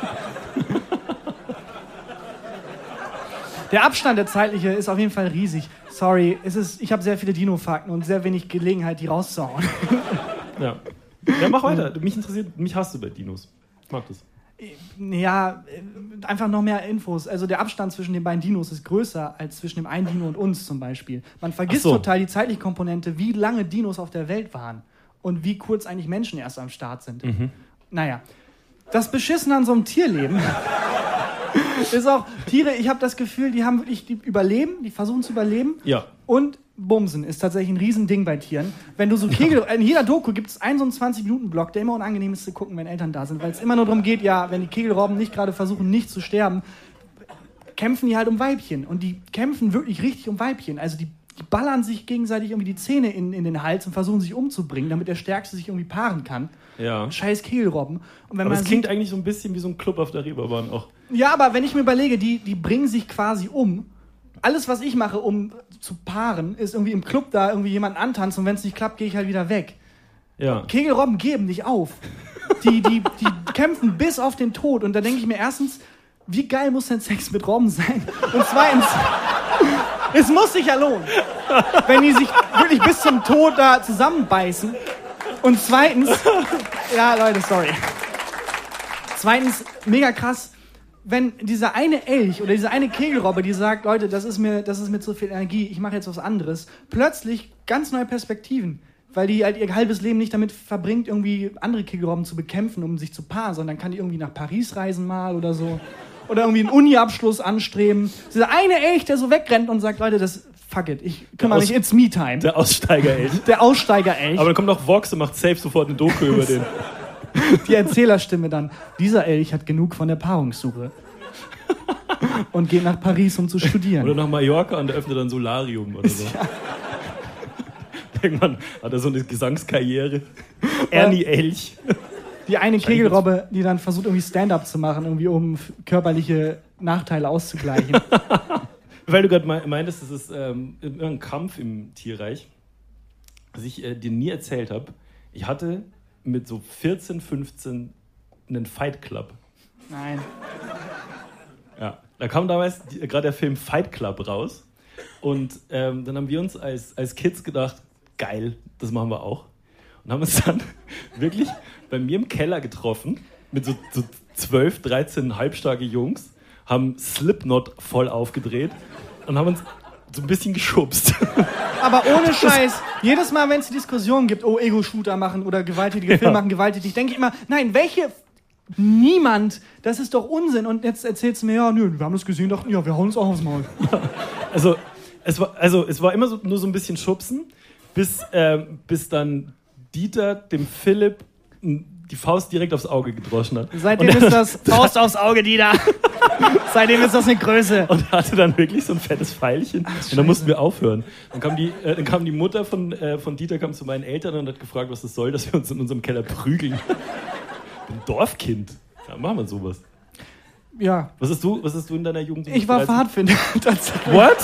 Der Abstand, der zeitliche, ist auf jeden Fall riesig. Sorry, es ist, ich habe sehr viele Dino-Fakten und sehr wenig Gelegenheit, die rauszuhauen. [LAUGHS] Ja. ja, mach weiter. Mich interessiert, mich hast du bei Dinos. Ich mag das. Ja, äh, einfach noch mehr Infos. Also der Abstand zwischen den beiden Dinos ist größer als zwischen dem einen Dino und uns zum Beispiel. Man vergisst so. total die zeitliche Komponente, wie lange Dinos auf der Welt waren und wie kurz eigentlich Menschen erst am Start sind. Mhm. Naja, das Beschissen an so einem Tierleben [LAUGHS] [LAUGHS] ist auch, Tiere, ich habe das Gefühl, die haben wirklich, die überleben, die versuchen zu überleben. Ja. Und Bumsen ist tatsächlich ein Riesending bei Tieren. Wenn du so Kegel, in jeder Doku gibt es einen so einen 20-Minuten-Block, der immer unangenehm ist zu gucken, wenn Eltern da sind, weil es immer nur darum geht, ja, wenn die Kegelrobben nicht gerade versuchen, nicht zu sterben, kämpfen die halt um Weibchen. Und die kämpfen wirklich richtig um Weibchen. Also die die ballern sich gegenseitig irgendwie die Zähne in, in den Hals und versuchen sich umzubringen, damit der Stärkste sich irgendwie paaren kann. Ja. Scheiß Kegelrobben. Und wenn Aber man es klingt sieht, eigentlich so ein bisschen wie so ein Club auf der Reeperbahn auch. ja, aber wenn ich mir überlege, die, die bringen sich quasi um. Alles, was ich mache, um zu paaren, ist irgendwie im Club da irgendwie jemanden antanzen und wenn es nicht klappt, gehe ich halt wieder weg. Ja. Kegelrobben geben nicht auf. Die, die, die [LAUGHS] kämpfen bis auf den Tod. Und da denke ich mir erstens, wie geil muss denn Sex mit Robben sein? Und zweitens, es muss sich ja lohnen, wenn die sich wirklich bis zum Tod da zusammenbeißen. Und zweitens, ja Leute, sorry. Zweitens, mega krass, wenn dieser eine Elch oder diese eine Kegelrobbe, die sagt, Leute, das ist mir, das ist mir zu viel Energie, ich mache jetzt was anderes, plötzlich ganz neue Perspektiven. Weil die halt ihr halbes Leben nicht damit verbringt, irgendwie andere Kegelrobben zu bekämpfen, um sich zu paaren, sondern kann die irgendwie nach Paris reisen mal oder so. Oder irgendwie einen Uni-Abschluss anstreben. Dieser eine Elch, der so wegrennt und sagt, Leute, das, fuck it, ich kümmere mich, it's me time. Der Aussteiger, ey. [LAUGHS] Der Aussteiger-Elch. Aber dann kommt auch Vox und macht safe sofort eine Doku über den. [LAUGHS] die Erzählerstimme dann. Dieser Elch hat genug von der Paarungssuche. Und geht nach Paris, um zu Oder studieren. nach Mallorca und öffnet dann Solarium oder so. Irgendwann hat er so eine Gesangskarriere. Ernie Elch. Die eine Kegelrobbe, die dann versucht, irgendwie Stand-up zu machen, irgendwie um körperliche Nachteile auszugleichen. [LAUGHS] Weil du gerade me- meintest, das ist ähm, irgendein Kampf im Tierreich, was ich äh, dir nie erzählt habe. Ich hatte mit so 14, 15 einen Fight Club. Nein. Ja. Da kam damals die- gerade der Film Fight Club raus. Und ähm, dann haben wir uns als, als Kids gedacht, geil, das machen wir auch. Und haben uns dann [LAUGHS] wirklich bei mir im Keller getroffen mit so, so 12, 13 halbstarke Jungs, haben Slipknot voll aufgedreht und haben uns so ein bisschen geschubst. [LAUGHS] Aber ohne Scheiß, jedes Mal, wenn es Diskussionen gibt, oh, Ego-Shooter machen oder gewalttätige Filme machen gewalttätig, denke ich immer, nein, welche. Niemand, das ist doch Unsinn. Und jetzt erzählst du mir, ja, nö, wir haben das gesehen, dachten, ja, wir hauen uns auch aufs Maul. [LAUGHS] Also es war, also, es war immer so, nur so ein bisschen Schubsen, bis, ähm, bis dann Dieter dem Philipp die Faust direkt aufs Auge gedroschen hat. Seitdem ist das [LAUGHS] Faust aufs Auge, Dieter. [LAUGHS] Seitdem ist das eine Größe. Und er hatte dann wirklich so ein fettes Pfeilchen. und dann mussten wir aufhören. Dann kam die, äh, dann kam die Mutter von, äh, von Dieter kam zu meinen Eltern und hat gefragt, was das soll, dass wir uns in unserem Keller prügeln. [LAUGHS] Ein Dorfkind. Ja, machen wir sowas. Ja, Was hast du, was hast du in deiner Jugend? ich war 13? Pfadfinder tatsächlich. What?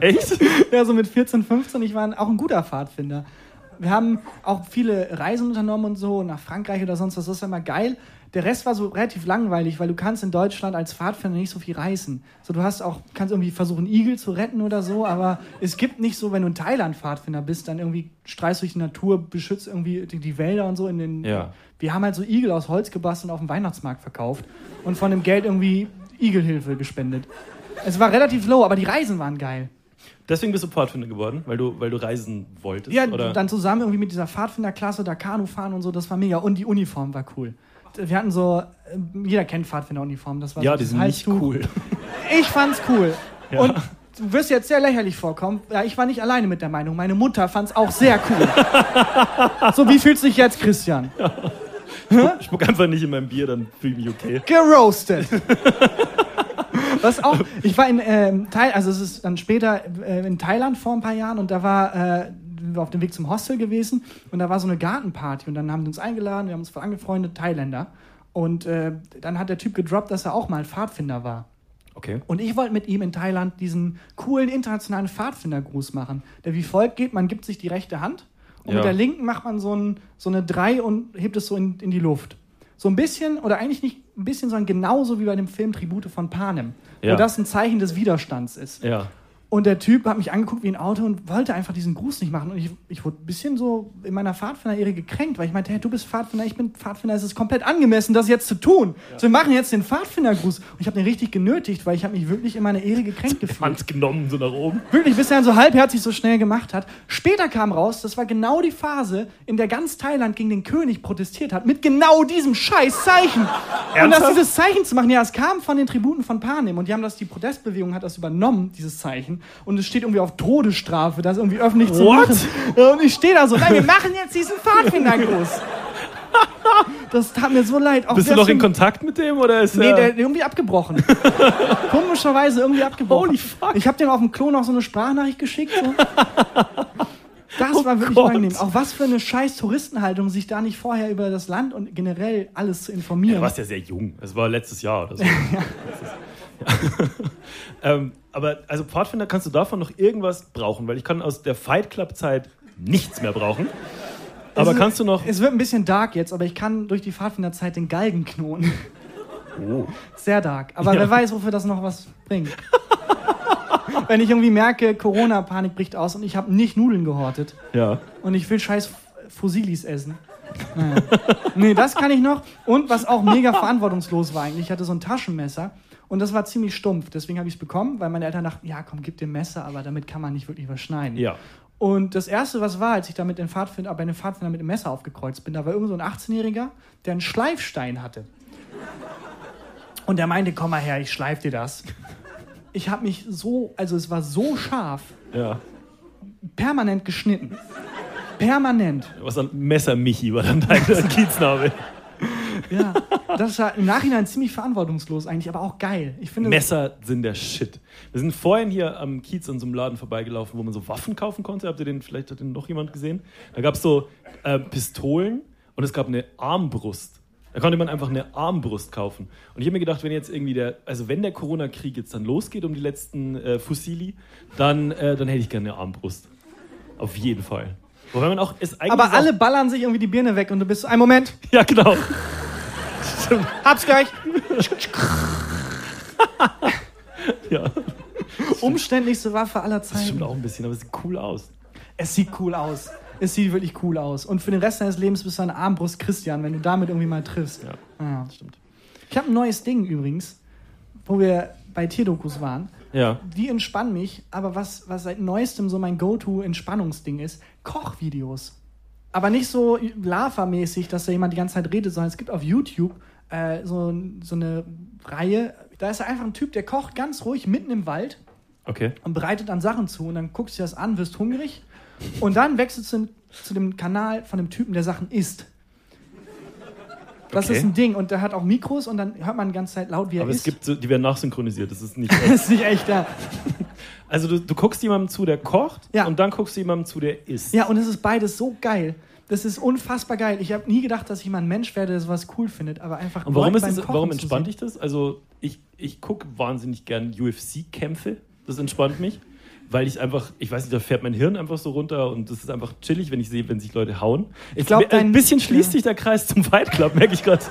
Echt? Ja, so mit 14, 15, ich war auch ein guter Pfadfinder. Wir haben auch viele Reisen unternommen und so, nach Frankreich oder sonst was, das war immer geil. Der Rest war so relativ langweilig, weil du kannst in Deutschland als Pfadfinder nicht so viel reisen. So, du hast auch, kannst irgendwie versuchen, Igel zu retten oder so, aber es gibt nicht so, wenn du in Thailand Pfadfinder bist, dann irgendwie streist durch die Natur, beschützt irgendwie die, die Wälder und so in den. Ja. Wir haben halt so Igel aus Holz gebastelt und auf dem Weihnachtsmarkt verkauft und von dem Geld irgendwie Igelhilfe gespendet. Es war relativ low, aber die Reisen waren geil. Deswegen bist du Pfadfinder geworden, weil du, weil du reisen wolltest? Ja, oder? dann zusammen irgendwie mit dieser Pfadfinderklasse, da Kanu fahren und so, das war mega. Und die Uniform war cool. Wir hatten so, äh, jeder kennt Pfadfinderuniform, das war ja, so die das sind nicht Halstuch. cool. Ich fand's cool. [LAUGHS] Ja. Und du wirst jetzt sehr lächerlich vorkommen. Ja, ich war nicht alleine mit der Meinung. Meine Mutter fand's auch sehr cool. [LAUGHS] so, wie fühlst du dich jetzt, Christian? [LAUGHS] Ich spuck einfach nicht in meinem Bier, dann fühle ich mich okay. Geroastet. Was auch, ich war in ähm, Thailand, also es ist dann später äh, in Thailand vor ein paar Jahren und da war, äh, wir auf dem Weg zum Hostel gewesen und da war so eine Gartenparty und dann haben die uns eingeladen, wir haben uns voll angefreundet, Thailänder. Und äh, dann hat der Typ gedroppt, dass er auch mal Pfadfinder war. Okay. Und ich wollte mit ihm in Thailand diesen coolen internationalen Pfadfindergruß machen, der wie folgt geht, man gibt sich die rechte Hand und Ja. mit der linken macht man so, ein, so eine Drei und hebt es so in, in die Luft. So ein bisschen, oder eigentlich nicht ein bisschen, sondern genauso wie bei dem Film Tribute von Panem, Ja. wo das ein Zeichen des Widerstands ist. Ja. Und der Typ hat mich angeguckt wie ein Auto und wollte einfach diesen Gruß nicht machen. Und ich, ich wurde ein bisschen so in meiner Pfadfinder-Ehre gekränkt, weil ich meinte, hey, du bist Pfadfinder, ich bin Pfadfinder, es ist komplett angemessen, das jetzt zu tun. So, wir machen jetzt den Pfadfindergruß. Und ich habe den richtig genötigt, weil ich habe mich wirklich in meiner Ehre gekränkt gefühlt. Hand genommen, so nach oben. Wirklich, bis er so halbherzig so schnell gemacht hat. Später kam raus, das war genau die Phase, in der ganz Thailand gegen den König protestiert hat, mit genau diesem scheiß Zeichen. Und das dieses Zeichen zu machen, ja, es kam von den Tributen von Panem und die haben das, die Protestbewegung hat das übernommen, dieses Zeichen. Und es steht irgendwie auf Todesstrafe, das irgendwie öffentlich zu What? machen. Und ich stehe da so, nein, wir machen jetzt diesen Pfadfindergruß. [LAUGHS] Das tat mir so leid. Auch Bist du noch in Kontakt mit dem oder ist Nee, er- der irgendwie abgebrochen. [LAUGHS] Komischerweise irgendwie abgebrochen. Holy fuck. Ich habe dem auf dem Klo noch so eine Sprachnachricht geschickt. So. Das war wirklich Oh Gott. unangenehm. Auch was für eine scheiß Touristenhaltung, sich da nicht vorher über das Land und generell alles zu informieren. Du warst ja sehr jung. Es war letztes Jahr oder so. [LAUGHS] ja. ähm, aber also Pfadfinder kannst du davon noch irgendwas brauchen, weil ich kann aus der Fight Club Zeit nichts mehr brauchen. Aber Es kannst du noch Es wird ein bisschen dark jetzt, aber ich kann durch die Pfadfinderzeit den Galgen knoten. Oh. Sehr dark. Aber Ja. wer weiß, wofür das noch was bringt. [LAUGHS] Wenn ich irgendwie merke, Corona-Panik bricht aus und ich habe nicht Nudeln gehortet Ja. und ich will scheiß Fusilis essen. Naja. Nee, das kann ich noch. Und was auch mega verantwortungslos war eigentlich, ich hatte so ein Taschenmesser und das war ziemlich stumpf. Deswegen habe ich es bekommen, weil meine Eltern dachten, ja komm, gib dir ein Messer, aber damit kann man nicht wirklich was schneiden. Ja. Und das Erste, was war, als ich da mit den Pfadfinder, bei den Pfadfindern mit dem Messer aufgekreuzt bin, da war irgend so ein 18-Jähriger, der einen Schleifstein hatte. Und der meinte, komm mal her, ich schleif dir das. Ich habe mich so, also es war so scharf, Ja. permanent geschnitten. Permanent. Was an Messer Michi war dann dein [LAUGHS] Kiezname. Ja, das war im Nachhinein ziemlich verantwortungslos eigentlich, aber auch geil. Ich finde, Messer sind der Shit. Wir sind vorhin hier am Kiez an so einem Laden vorbeigelaufen, wo man so Waffen kaufen konnte. Habt ihr den, vielleicht hat den noch jemand gesehen? Da gab es so äh, Pistolen und es gab eine Armbrust. Da konnte man einfach eine Armbrust kaufen. Und ich habe mir gedacht, wenn jetzt irgendwie der, also wenn der Corona-Krieg jetzt dann losgeht um die letzten äh, Fussili, dann, äh, dann hätte ich gerne eine Armbrust. Auf jeden Fall. Wobei man auch, ist eigentlich aber alle ballern sich irgendwie die Birne weg und du bist, ein Moment, [LAUGHS] Ja, genau. Hab's gleich. [LAUGHS] Ja, Umständlichste Waffe aller das stimmt Zeiten. auch ein bisschen, aber es sieht cool aus. Es sieht cool aus. Es sieht wirklich cool aus. Und für den Rest deines Lebens bist du ein Armbrust Christian, wenn du damit irgendwie mal triffst. Ja, Ja. das stimmt. Ich habe ein neues Ding übrigens, wo wir bei Tierdokus waren. Ja. Die entspannen mich, aber was, was seit neuestem so mein Go-To-Entspannungsding ist, Kochvideos. Aber nicht so Lava-mäßig, dass da jemand die ganze Zeit redet, sondern es gibt auf YouTube äh, so, so eine Reihe, da ist einfach ein Typ, der kocht ganz ruhig mitten im Wald Okay. und bereitet dann Sachen zu und dann guckst du dir das an, wirst hungrig und dann wechselst du zu dem Kanal von dem Typen, der Sachen isst. Das Okay. ist ein Ding und der hat auch Mikros und dann hört man die ganze Zeit laut, wie er Aber es isst. gibt, so, die werden nachsynchronisiert. Das ist nicht. [LAUGHS] das ist nicht echt, ja. Also du, du guckst jemandem zu, der kocht, Ja. und dann guckst du jemandem zu, der isst. Ja, und es ist beides so geil. Das ist unfassbar geil. Ich habe nie gedacht, dass ich mal ein Mensch werde, der sowas cool findet, aber einfach Und warum, Leute ist es, warum entspannt dich das? Also ich, ich gucke wahnsinnig gern UFC-Kämpfe. Das entspannt mich. Weil ich einfach, ich weiß nicht, da fährt mein Hirn einfach so runter und das ist einfach chillig, wenn ich sehe, wenn sich Leute hauen. Ich glaub, glaube, ein bisschen schließt ja. sich der Kreis zum Fight Club, merke ich gerade.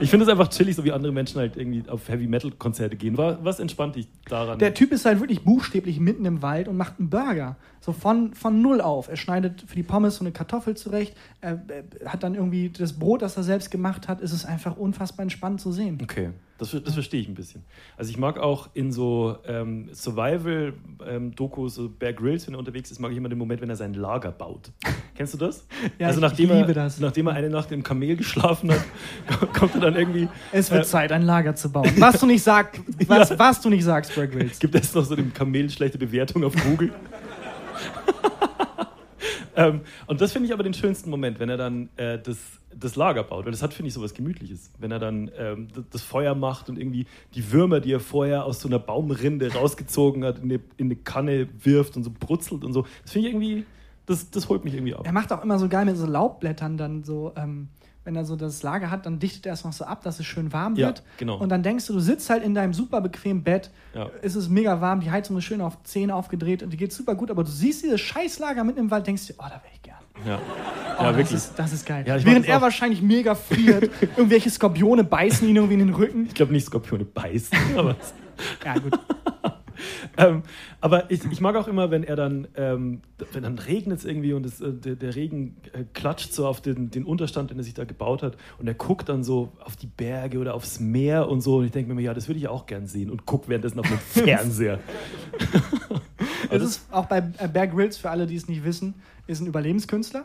Ich finde es einfach chillig, so wie andere Menschen halt irgendwie auf Heavy-Metal-Konzerte gehen. Wa- Was entspannt dich daran? Der Typ ist halt wirklich buchstäblich mitten im Wald und macht einen Burger. So von, von null auf. Er schneidet für die Pommes so eine Kartoffel zurecht. Er, er hat dann irgendwie das Brot, das er selbst gemacht hat. Es ist einfach unfassbar entspannt zu sehen. Okay, das, das verstehe ich ein bisschen. Also ich mag auch in so ähm, Survival-Dokus, so Bear Grylls, wenn er unterwegs ist, mag ich immer den Moment, wenn er sein Lager baut. [LAUGHS] Kennst du das? Ja, also ich- nachdem, ich liebe er, das. nachdem er eine Nacht im Kamel geschlafen hat, [LAUGHS] kommt er dann irgendwie, Es wird Äh, Zeit, ein Lager zu bauen. Was du nicht sagst, [LAUGHS] was, Ja. was du nicht sagst, Greg Wills. gibt es noch so dem Kamel schlechte Bewertung auf Google. Ähm, und das finde ich aber den schönsten Moment, wenn er dann äh, das, das Lager baut, weil das hat, finde ich, sowas Gemütliches. Wenn er dann ähm, d- das Feuer macht und irgendwie die Würmer, die er vorher aus so einer Baumrinde rausgezogen hat, in eine, in eine Kanne wirft und so brutzelt und so. Das finde ich irgendwie, das, das holt mich irgendwie ab. Er macht auch immer so geil mit so Laubblättern dann so, ähm, wenn er so das Lager hat, dann dichtet er es noch so ab, dass es schön warm Ja, wird. genau. Und dann denkst du, du sitzt halt in deinem super bequemen Bett, Ja. es ist mega warm, die Heizung ist schön auf 10 aufgedreht und die geht super gut, aber du siehst dieses scheiß Lager mitten im Wald, denkst dir, oh, da wäre ich gern. Ja, Oh, ja das wirklich. Ist, das ist geil. Während er wahrscheinlich mega friert, [LAUGHS] irgendwelche Skorpione beißen ihn irgendwie in den Rücken. Ich glaube nicht Skorpione beißen, [LAUGHS] aber Ja, gut. [LAUGHS] ähm, aber ich, ich mag auch immer, wenn er dann, ähm, wenn dann regnet es irgendwie und es, äh, der, der Regen äh, klatscht so auf den, den Unterstand, den er sich da gebaut hat und er guckt dann so auf die Berge oder aufs Meer und so und ich denke mir, ja, das würde ich auch gern sehen und guck währenddessen auf den [LAUGHS] Fernseher. Es ist auch bei äh, Bear Grylls, für alle, die es nicht wissen, ist ein Überlebenskünstler.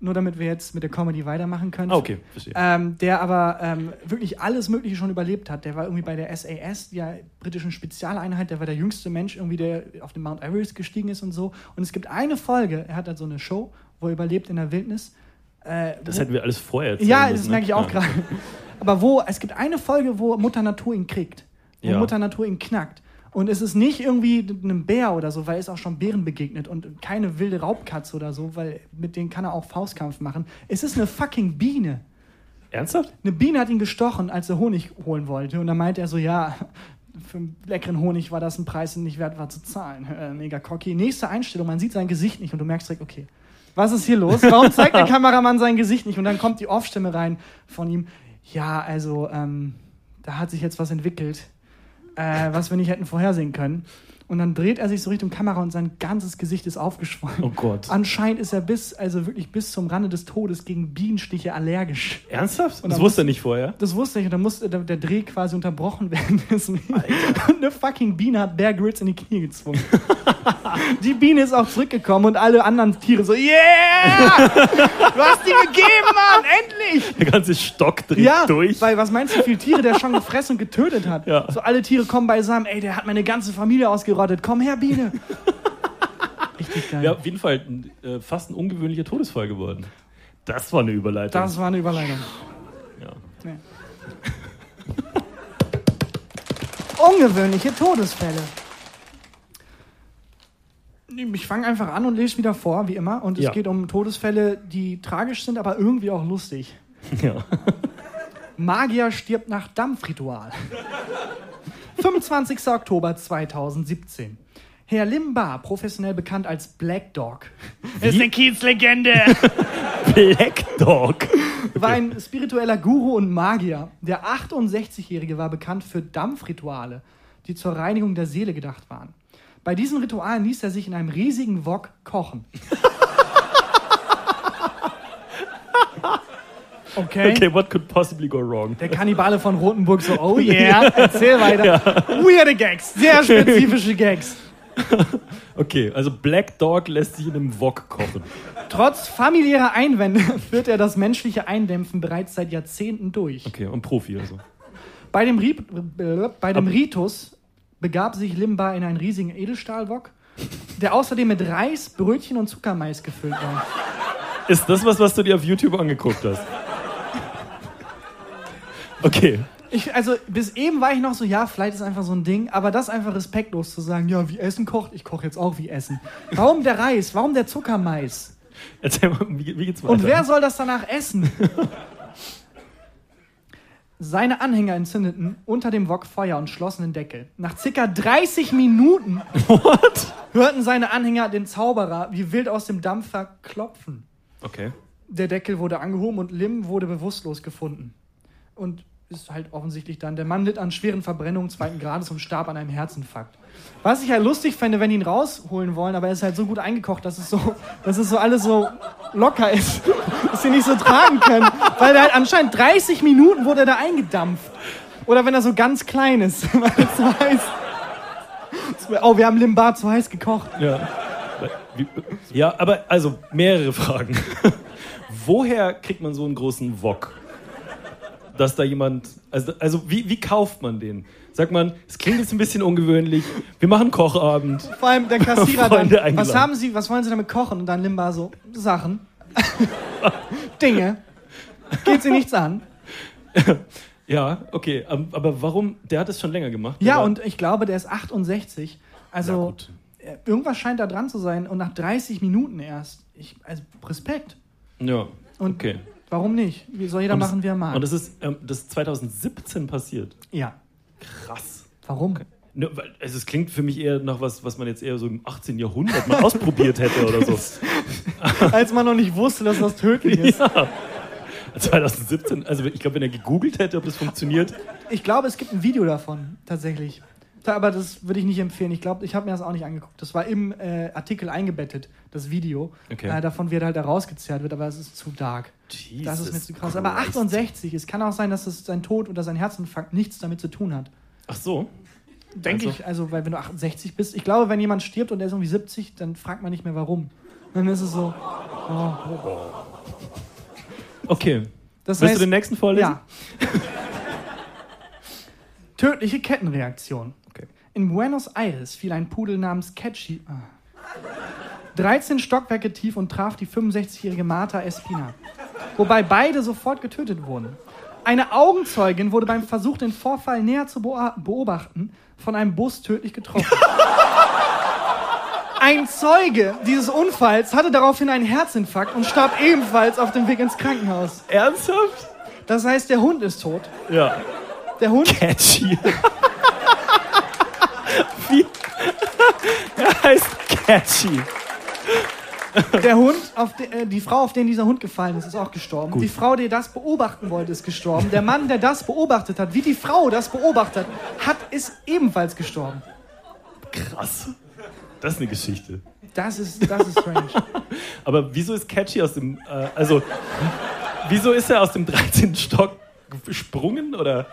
Nur damit wir jetzt mit der Comedy weitermachen können. Ah, okay, verstehe. Ähm, der aber ähm, wirklich alles Mögliche schon überlebt hat. Der war irgendwie bei der SAS, der britischen Spezialeinheit, der war der jüngste Mensch, irgendwie, der auf den Mount Everest gestiegen ist und so. Und es gibt eine Folge, er hat halt so eine Show, wo er überlebt in der Wildnis. Äh, Das wo- hätten wir alles vorher erzählen ja, das ne? merke ich auch Ja. gerade. [LAUGHS] Aber wo, es gibt eine Folge, wo Mutter Natur ihn kriegt. Wo Ja. Mutter Natur ihn knackt. Und es ist nicht irgendwie einem Bär oder so, weil er ist auch schon Bären begegnet und keine wilde Raubkatze oder so, weil mit denen kann er auch Faustkampf machen. Es ist eine fucking Biene. Ernsthaft? Eine Biene hat ihn gestochen, als er Honig holen wollte. Und dann meinte er so, ja, für einen leckeren Honig war das ein Preis, den nicht wert war zu zahlen. [LAUGHS] Äh, mega cocky. Nächste Einstellung, man sieht sein Gesicht nicht und du merkst direkt, okay, was ist hier los? Warum [LAUGHS] zeigt der Kameramann sein Gesicht nicht? Und dann kommt die Off-Stimme rein von ihm. Ja, also, ähm, da hat sich jetzt was entwickelt, äh, was wir nicht hätten vorhersehen können. Und dann dreht er sich so Richtung Kamera und sein ganzes Gesicht ist aufgeschwollen. Oh Gott. Anscheinend ist er bis, also wirklich bis zum Rande des Todes gegen Bienenstiche allergisch. Ernsthaft? Und Das wusste er nicht vorher. Das wusste ich und dann musste der, der Dreh quasi unterbrochen werden. [LAUGHS] und eine fucking Biene hat Bear Grylls in die Knie gezwungen. [LAUGHS] die Biene ist auch zurückgekommen und alle anderen Tiere so, yeah! Du hast die gegeben, Mann! Endlich! Der ganze Stock dreht Ja, durch. weil was meinst du, wie viele Tiere der schon gefressen und getötet hat? Ja. So alle Tiere kommen beisammen, ey, der hat meine ganze Familie ausgerottet. Komm her, Biene! [LAUGHS] Richtig geil. Ja, auf jeden Fall äh, fast ein ungewöhnlicher Todesfall geworden. Das war eine Überleitung. Das war eine Überleitung. ja. Nee. Ungewöhnliche Todesfälle. Ich fange einfach an und lese wieder vor, wie immer. Und es Ja. geht um Todesfälle, die tragisch sind, aber irgendwie auch lustig. ja. Magier stirbt nach Dampfritual. [LAUGHS] 25. Oktober 2017. Herr Limba, professionell bekannt als Black Dog, ist eine Kiezlegende. [LAUGHS] Black Dog. [LAUGHS] war ein spiritueller Guru und Magier. Der 68-Jährige war bekannt für Dampfrituale, die zur Reinigung der Seele gedacht waren. Bei diesen Ritualen ließ er sich in einem riesigen Wok kochen. [LAUGHS] Okay. Okay, what could possibly go wrong? Der Kannibale von Rothenburg so, oh [LAUGHS] yeah, erzähl weiter. Weirde Gags, sehr spezifische Gags. [LAUGHS] Okay, also Black Dog lässt sich in einem Wok kochen. Trotz familiärer Einwände [LAUGHS] führt er das menschliche Eindämpfen bereits seit Jahrzehnten durch. Okay, und Profi also. Bei dem, Ri bei dem Ritus begab sich Limba in einen riesigen Edelstahlwok, der außerdem mit Reis, Brötchen und Zuckermais gefüllt war. Ist das was, was du dir auf YouTube angeguckt hast? Okay. Ich, also bis eben war ich noch so, ja, vielleicht ist einfach so ein Ding, aber das einfach respektlos zu sagen, ja, wie Essen kocht, ich koche jetzt auch wie Essen. Warum der Reis? Warum der Zuckermais? Erzähl mal, wie, wie geht's weiter? Und wer soll das danach essen? Seine Anhänger entzündeten unter dem Wok Feuer und schlossen den Deckel. Nach circa 30 Minuten What? hörten seine Anhänger den Zauberer wie wild aus dem Dampfer klopfen. Okay. Der Deckel wurde angehoben und Lim wurde bewusstlos gefunden. Und ist halt offensichtlich dann, der Mann litt an schweren Verbrennungen zweiten Grades und starb an einem Herzinfarkt. Was ich halt lustig fände, wenn die ihn rausholen wollen, aber er ist halt so gut eingekocht, dass es so, dass es so alles so locker ist, [LAUGHS] dass sie nicht so tragen können. Weil er halt anscheinend 30 Minuten wurde er da eingedampft. Oder wenn er so ganz klein ist, [LAUGHS] weil er zu heiß. Oh, wir haben Limbar zu heiß gekocht. Ja. Ja, aber also mehrere Fragen. [LAUGHS] Woher kriegt man so einen großen Wok? Dass da jemand. Also, also wie, wie kauft man den? Sagt man, es klingt jetzt ein bisschen ungewöhnlich, wir machen Kochabend. Vor allem der Kassierer [LAUGHS] Freunde dann, was haben Sie, was wollen Sie damit kochen? Und dann Limba so, Sachen, [LAUGHS] Dinge, geht Sie nichts an. [LAUGHS] Ja, okay, ähm, aber warum? Der hat es schon länger gemacht. Ja, und ich glaube, der ist 68. Ja, Also, gut. äh, irgendwas scheint da dran zu sein. Und nach 30 Minuten erst. Ich, also, Respekt. Ja, Und okay. Warum nicht? Wie soll jeder Und machen, das, wie er mag? Und das ist, ähm, das ist 2017 passiert. ja. Krass. Warum? Ne, weil, also es klingt für mich eher nach was, was man jetzt eher so im 18. Jahrhundert mal ausprobiert hätte oder so. [LAUGHS] Als man noch nicht wusste, dass das tödlich ist. Ja. 2017, also ich glaube, wenn er gegoogelt hätte, ob das funktioniert. Ich glaube, es gibt ein Video davon, tatsächlich. Aber das würde ich nicht empfehlen. Ich glaube, ich habe mir das auch nicht angeguckt. Das war im äh, Artikel eingebettet, das Video. Okay. Äh, davon, er halt da rausgezerrt wird, aber es ist zu dark. das ist mir Jesus zu krass. Aber Christ. 68, es kann auch sein, dass es sein Tod oder sein Herzinfarkt nichts damit zu tun hat. Ach so. Denke Also? ich, also, weil wenn du 68 bist, ich glaube, wenn jemand stirbt und er ist irgendwie 70, dann fragt man nicht mehr warum. Dann ist es so. Oh. Okay. Das Willst heißt, du den nächsten vorlesen? Ja. [LAUGHS] Tödliche Kettenreaktion. In Buenos Aires fiel ein Pudel namens Catchy. Ah. 13 Stockwerke tief und traf die 65-jährige Marta Espina. wobei beide sofort getötet wurden. Eine Augenzeugin wurde beim Versuch, den Vorfall näher zu beobachten, von einem Bus tödlich getroffen. Ein Zeuge dieses Unfalls hatte daraufhin einen Herzinfarkt und starb ebenfalls auf dem Weg ins Krankenhaus. Ernsthaft? Das heißt, der Hund ist tot. Ja. Der Hund Catchy. Wie? [LAUGHS] Er heißt Catchy. Der Hund, auf de, äh, die Frau, auf den dieser Hund gefallen ist, ist auch gestorben. Die Frau, die das beobachten wollte, ist gestorben. Der Mann, der das beobachtet hat, wie die Frau das beobachtet hat, ist ebenfalls gestorben. Krass. Das ist eine Geschichte. Das ist, das ist strange. [LAUGHS] Aber wieso ist Catchy aus dem, äh, also, wieso ist er aus dem 13. Stock gesprungen oder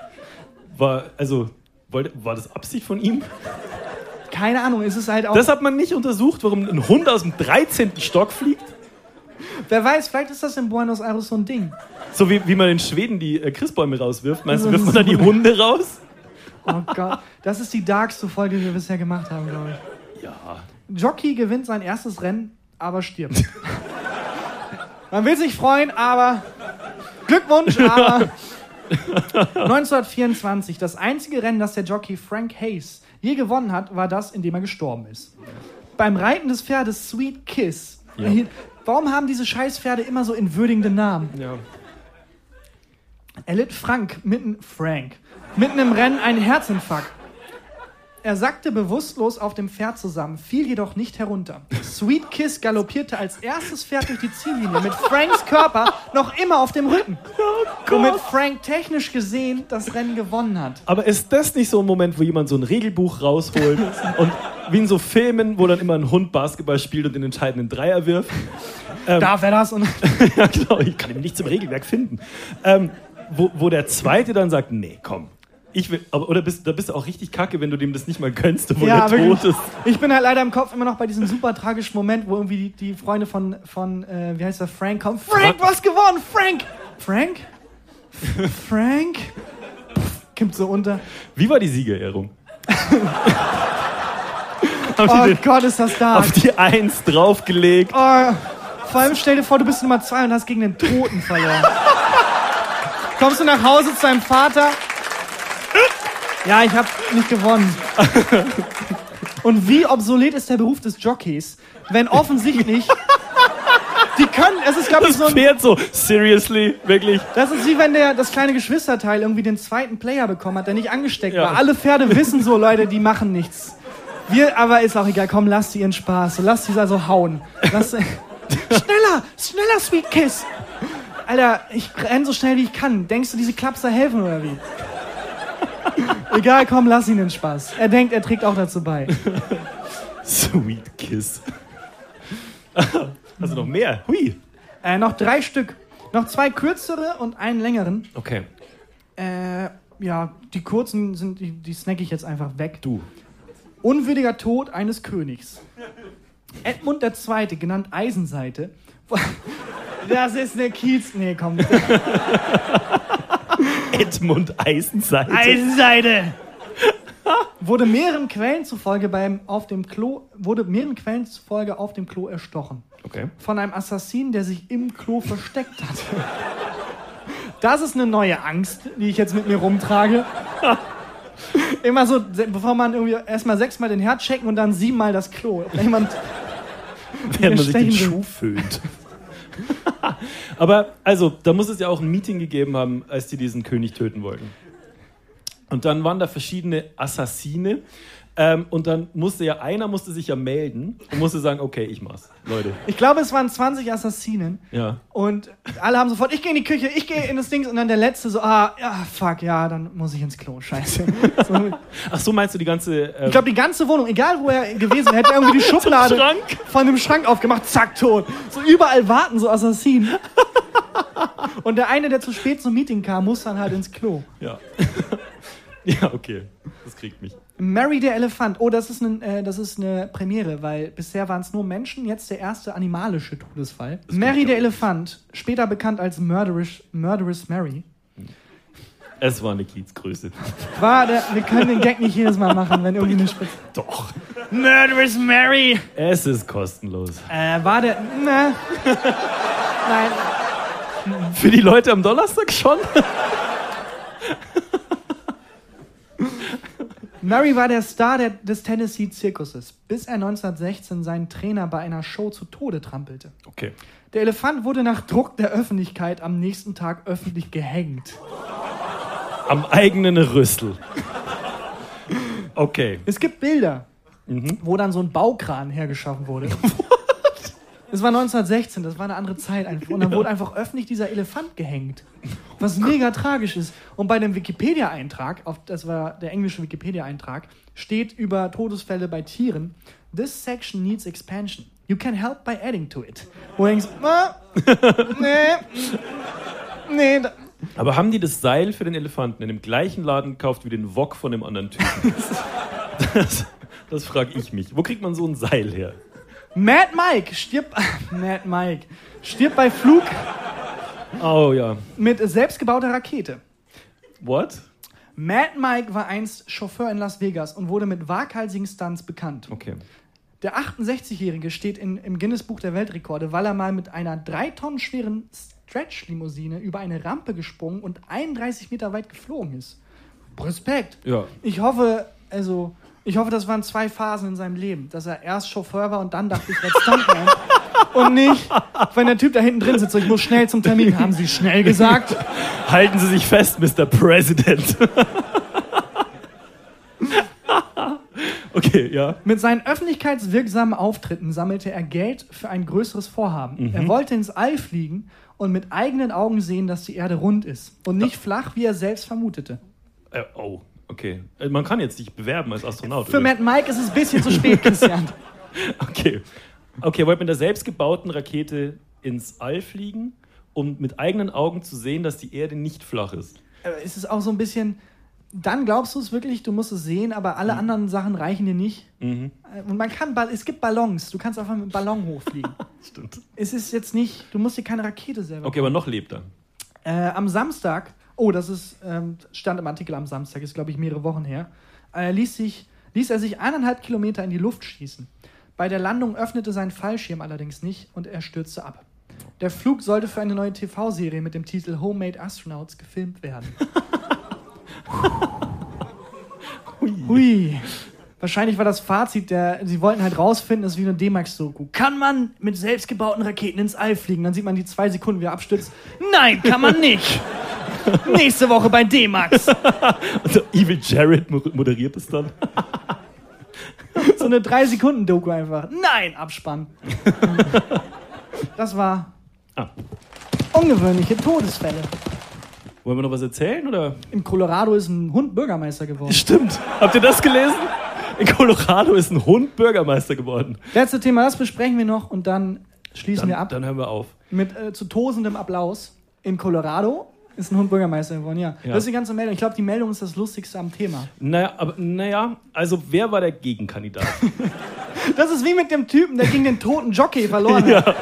war, also, wollte, war das Absicht von ihm? Keine Ahnung, es ist halt auch. Das hat man nicht untersucht, warum ein Hund aus dem 13. Stock fliegt? wer weiß, vielleicht ist das in Buenos Aires so ein Ding. So wie, wie man in Schweden die äh, Christbäume rauswirft. Meinst du, wirft man da die Hunde raus? Oh Gott, das ist die darkste Folge, die wir bisher gemacht haben, glaube ich. Ja. Jockey gewinnt sein erstes Rennen, aber stirbt. Man will sich freuen, aber Glückwunsch, [LAUGHS] aber 1924, das einzige Rennen, das der Jockey Frank Hayes je gewonnen hat, war das, in dem er gestorben ist. Beim Reiten des Pferdes Sweet Kiss. Ja. Warum haben diese Scheißpferde immer so entwürdigende Namen? ja. erlitt Frank mitten, Frank, mitten im Rennen einen Herzinfarkt. Er sackte bewusstlos auf dem Pferd zusammen, fiel jedoch nicht herunter. Sweet Kiss galoppierte als erstes Pferd durch die Ziellinie, mit Franks Körper noch immer auf dem Rücken. Womit Frank technisch gesehen das Rennen gewonnen hat. Aber ist das nicht so ein Moment, wo jemand so ein Regelbuch rausholt und wie in so Filmen, wo dann immer ein Hund Basketball spielt und den entscheidenden Dreier wirft? Darf er das? Und [LAUGHS] ja, genau, ich kann ihn nicht zum Regelwerk finden. Ähm, wo, wo der Zweite dann sagt, nee, komm. Ich will, aber, oder bist, da bist du auch richtig kacke, wenn du dem das nicht mal gönnst, obwohl ja, der tot ist. Ich bin halt leider im Kopf immer noch bei diesem super tragischen Moment, wo irgendwie die, die Freunde von, von äh, wie heißt der, Frank kommen. Frank, hast gewonnen! Frank! Frank? Frank? Pff, Kippt so unter. Wie war die Siegerehrung? [LAUGHS] Oh den Gott, ist das dark. auf die Eins draufgelegt? Oh, vor allem stell dir vor, du bist Nummer zwei und hast gegen den Toten verloren. Kommst du nach Hause zu deinem Vater? Ja, ich hab nicht gewonnen. Und wie obsolet ist der Beruf des Jockeys, wenn offensichtlich die können, es ist glaube ich so ein, Pferd so, seriously, wirklich? das ist wie wenn der das kleine Geschwisterteil irgendwie den zweiten Player bekommen hat, der nicht angesteckt Ja. war. Alle Pferde wissen so, Leute, die machen nichts. Wir, aber ist auch egal, komm, lass sie ihren Spaß. Lass sie also hauen. Lass, [LAUGHS] schneller, schneller, Sweet Kiss. Alter, ich renn so schnell wie ich kann. Denkst du, diese Klapser helfen oder wie? Egal, komm, lass ihn den Spaß. Er denkt, er trägt auch dazu bei. Sweet Kiss. [LAUGHS] Also noch mehr? Hui. Äh, noch drei Stück. Noch zwei kürzere und einen längeren. Okay. Äh, ja, die kurzen sind, die, die snack ich jetzt einfach weg. Du. Unwürdiger Tod eines Königs. Edmund II., genannt Eisenseite. [LAUGHS] Das ist eine Kiez. Nee, komm. [LAUGHS] [LAUGHS] Edmund Eisenseite. Eisenseite! Wurde mehreren Quellen zufolge beim auf dem Klo wurde mehreren Quellen zufolge auf dem Klo erstochen Okay. von einem Assassinen, der sich im Klo versteckt hat. Das ist eine neue Angst, die ich jetzt mit mir rumtrage. Immer so, bevor man irgendwie erstmal sechsmal den Herd checken und dann siebenmal das Klo. Ob Jemand, Während man sich den Schuh föhnt. Aber, also, da muss es ja auch ein Meeting gegeben haben, als die diesen König töten wollten. Und dann waren da verschiedene Assassine. Ähm, und dann musste ja, einer musste sich ja melden und musste sagen, okay, ich mach's. Leute. ich glaube, es waren 20 Assassinen. Ja. Und alle haben sofort, ich gehe in die Küche, ich gehe in das Ding. Und dann der Letzte so, ah, ja, fuck, ja, dann muss ich ins Klo, scheiße. [LAUGHS] So, Ach so, meinst du die ganze. Äh, ich glaube, die ganze Wohnung, egal wo er gewesen hätte irgendwie die [LAUGHS] Schublade Schrank. von dem Schrank aufgemacht, zack, tot. So überall warten so Assassinen. [LAUGHS] Und der eine, der zu spät zum Meeting kam, muss dann halt ins Klo. ja. ja, okay. Das kriegt mich. Mary der Elefant. Oh, das ist, ein, äh, das ist eine Premiere, weil bisher waren es nur Menschen, jetzt der erste animalische Todesfall. Mary der Elefant, später bekannt als Murderous, Murderous Mary, Es war eine Kiezgröße. war der, wir können den Gag nicht jedes Mal machen, wenn irgendwie eine Spitze. Doch. Murderous Mary! Es ist kostenlos. Äh, war der. Ne. [LAUGHS] Nein. Für die Leute am Donnerstag schon? Murray war der Star der, des Tennessee-Zirkuses, bis er 1916 seinen Trainer bei einer Show zu Tode trampelte. Okay. Der Elefant wurde nach Druck der Öffentlichkeit am nächsten Tag öffentlich gehängt. Am eigenen Rüssel. Okay. Es gibt Bilder, wo dann so ein Baukran hergeschaffen wurde. [LAUGHS] Es war 1916, das war eine andere Zeit einfach. Und dann wurde einfach öffentlich dieser Elefant gehängt. Was mega tragisch ist. Und bei dem Wikipedia-Eintrag, das war der englische Wikipedia-Eintrag, steht über Todesfälle bei Tieren: This section needs expansion. You can help by adding to it. Wo du denkst, ah, nee, nee, da, Aber haben die das Seil für den Elefanten in dem gleichen Laden gekauft wie den Wok von dem anderen Typen? [LAUGHS] Das, das frage ich mich. Wo kriegt man so ein Seil her? Mad Mike stirbt, [LAUGHS] Mad Mike stirbt bei Flug Oh ja. mit selbstgebauter Rakete. What? Mad Mike war einst Chauffeur in Las Vegas und wurde mit waghalsigen Stunts bekannt. Okay. Der 68-Jährige steht in, im Guinness-Buch der Weltrekorde, weil er mal mit einer drei Tonnen schweren Stretch-Limousine über eine Rampe gesprungen und 31 Meter weit geflogen ist. Respekt. Ja. Ich hoffe, also, ich hoffe, das waren zwei Phasen in seinem Leben, dass er erst Chauffeur war und dann dachte ich, werde Stuntman. [LAUGHS] und nicht, wenn der Typ da hinten drin sitzt, so, ich muss schnell zum Termin. Haben Sie schnell gesagt? [LAUGHS] Halten Sie sich fest, Mr. President. [LAUGHS] okay, ja. Mit seinen öffentlichkeitswirksamen Auftritten sammelte er Geld für ein größeres Vorhaben. Er wollte ins All fliegen und mit eigenen Augen sehen, dass die Erde rund ist und nicht flach, wie er selbst vermutete. Äh, oh, okay. Äh, Man kann jetzt sich bewerben als Astronaut. Für? Matt Mike ist es ein bisschen zu spät, [LAUGHS] Christian. Okay. Okay, wollte mit der selbstgebauten Rakete ins All fliegen, um mit eigenen Augen zu sehen, dass die Erde nicht flach ist. Es ist auch so ein bisschen, dann glaubst du es wirklich, du musst es sehen, aber alle anderen Sachen reichen dir nicht. Mhm. Äh, Und man kann, es gibt Ballons, du kannst einfach mit einem Ballon hochfliegen. [LAUGHS] Stimmt. es ist jetzt nicht, du musst dir keine Rakete selber Okay, aber noch lebt er. Äh, am Samstag, oh, das ist, ähm, stand im Artikel am Samstag, ist glaube ich mehrere Wochen her, äh, ließ, sich, ließ er sich eineinhalb Kilometer in die Luft schießen. Bei der Landung öffnete sein Fallschirm allerdings nicht und er stürzte ab. Der Flug sollte für eine neue TV-Serie mit dem Titel Homemade Astronauts gefilmt werden. [LAUGHS] Hui. Wahrscheinlich war das Fazit, der, sie wollten halt rausfinden, das ist wie eine D-Max-Doku. Kann man mit selbstgebauten Raketen ins All fliegen? Dann sieht man die zwei Sekunden, wie er abstürzt. Nein, kann man nicht. [LAUGHS] Nächste Woche bei D-Max. [LAUGHS] Also Evil Jared mo- moderiert es dann. [LAUGHS] So eine drei Sekunden Doku einfach. Nein, Abspann. Das war Ah. ungewöhnliche Todesfälle. Wollen wir noch was erzählen oder? In Colorado ist ein Hund Bürgermeister geworden. Stimmt. Habt ihr das gelesen? In Colorado ist ein Hund Bürgermeister geworden. Letzte Thema, das besprechen wir noch und dann schließen Dann, wir ab dann hören wir auf. mit äh, zu tosendem Applaus. In Colorado ist ein Hund Bürgermeister geworden, ja. Ja. Das ist die ganze Meldung. Ich glaube, die Meldung ist das Lustigste am Thema. Naja, aber naja, also wer war der Gegenkandidat? [LAUGHS] Das ist wie mit dem Typen, der gegen den toten Jockey verloren hat.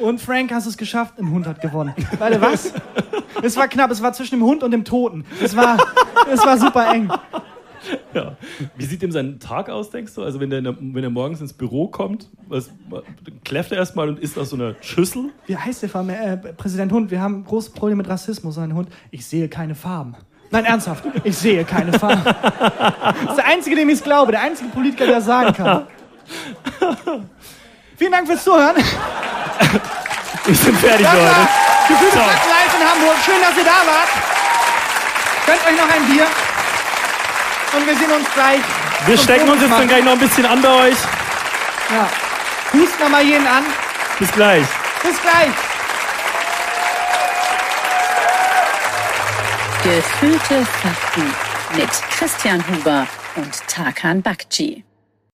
Und Frank, hast es geschafft, ein Hund hat gewonnen. Warte, was? Es war knapp, es war zwischen dem Hund und dem Toten. Es war, es war super eng. Ja. Wie sieht ihm sein Tag aus, denkst du? Also wenn er, wenn er morgens ins Büro kommt, was, kläfft er erstmal und isst aus so einer Schüssel? Wie heißt der Farm, äh, Präsident Hund? Wir haben ein großes Problem mit Rassismus. Sein Hund, ich sehe keine Farben. Nein, ernsthaft, ich sehe keine Farben. Das ist der Einzige, dem ich es glaube, der einzige Politiker, der das sagen kann. Vielen Dank fürs Zuhören. Wir sind fertig, Leute. Gefühlte. Fakten live in Hamburg. Schön, dass ihr da wart. Gönnt euch noch ein Bier. Und wir sehen uns gleich. Wir stecken uns jetzt dann Todesmachen. gleich noch ein bisschen an bei euch. Ja. Husten wir mal jeden an. Bis gleich. Bis gleich. Gefühlte Fakten mit Christian Huber und Tarkan Bakci.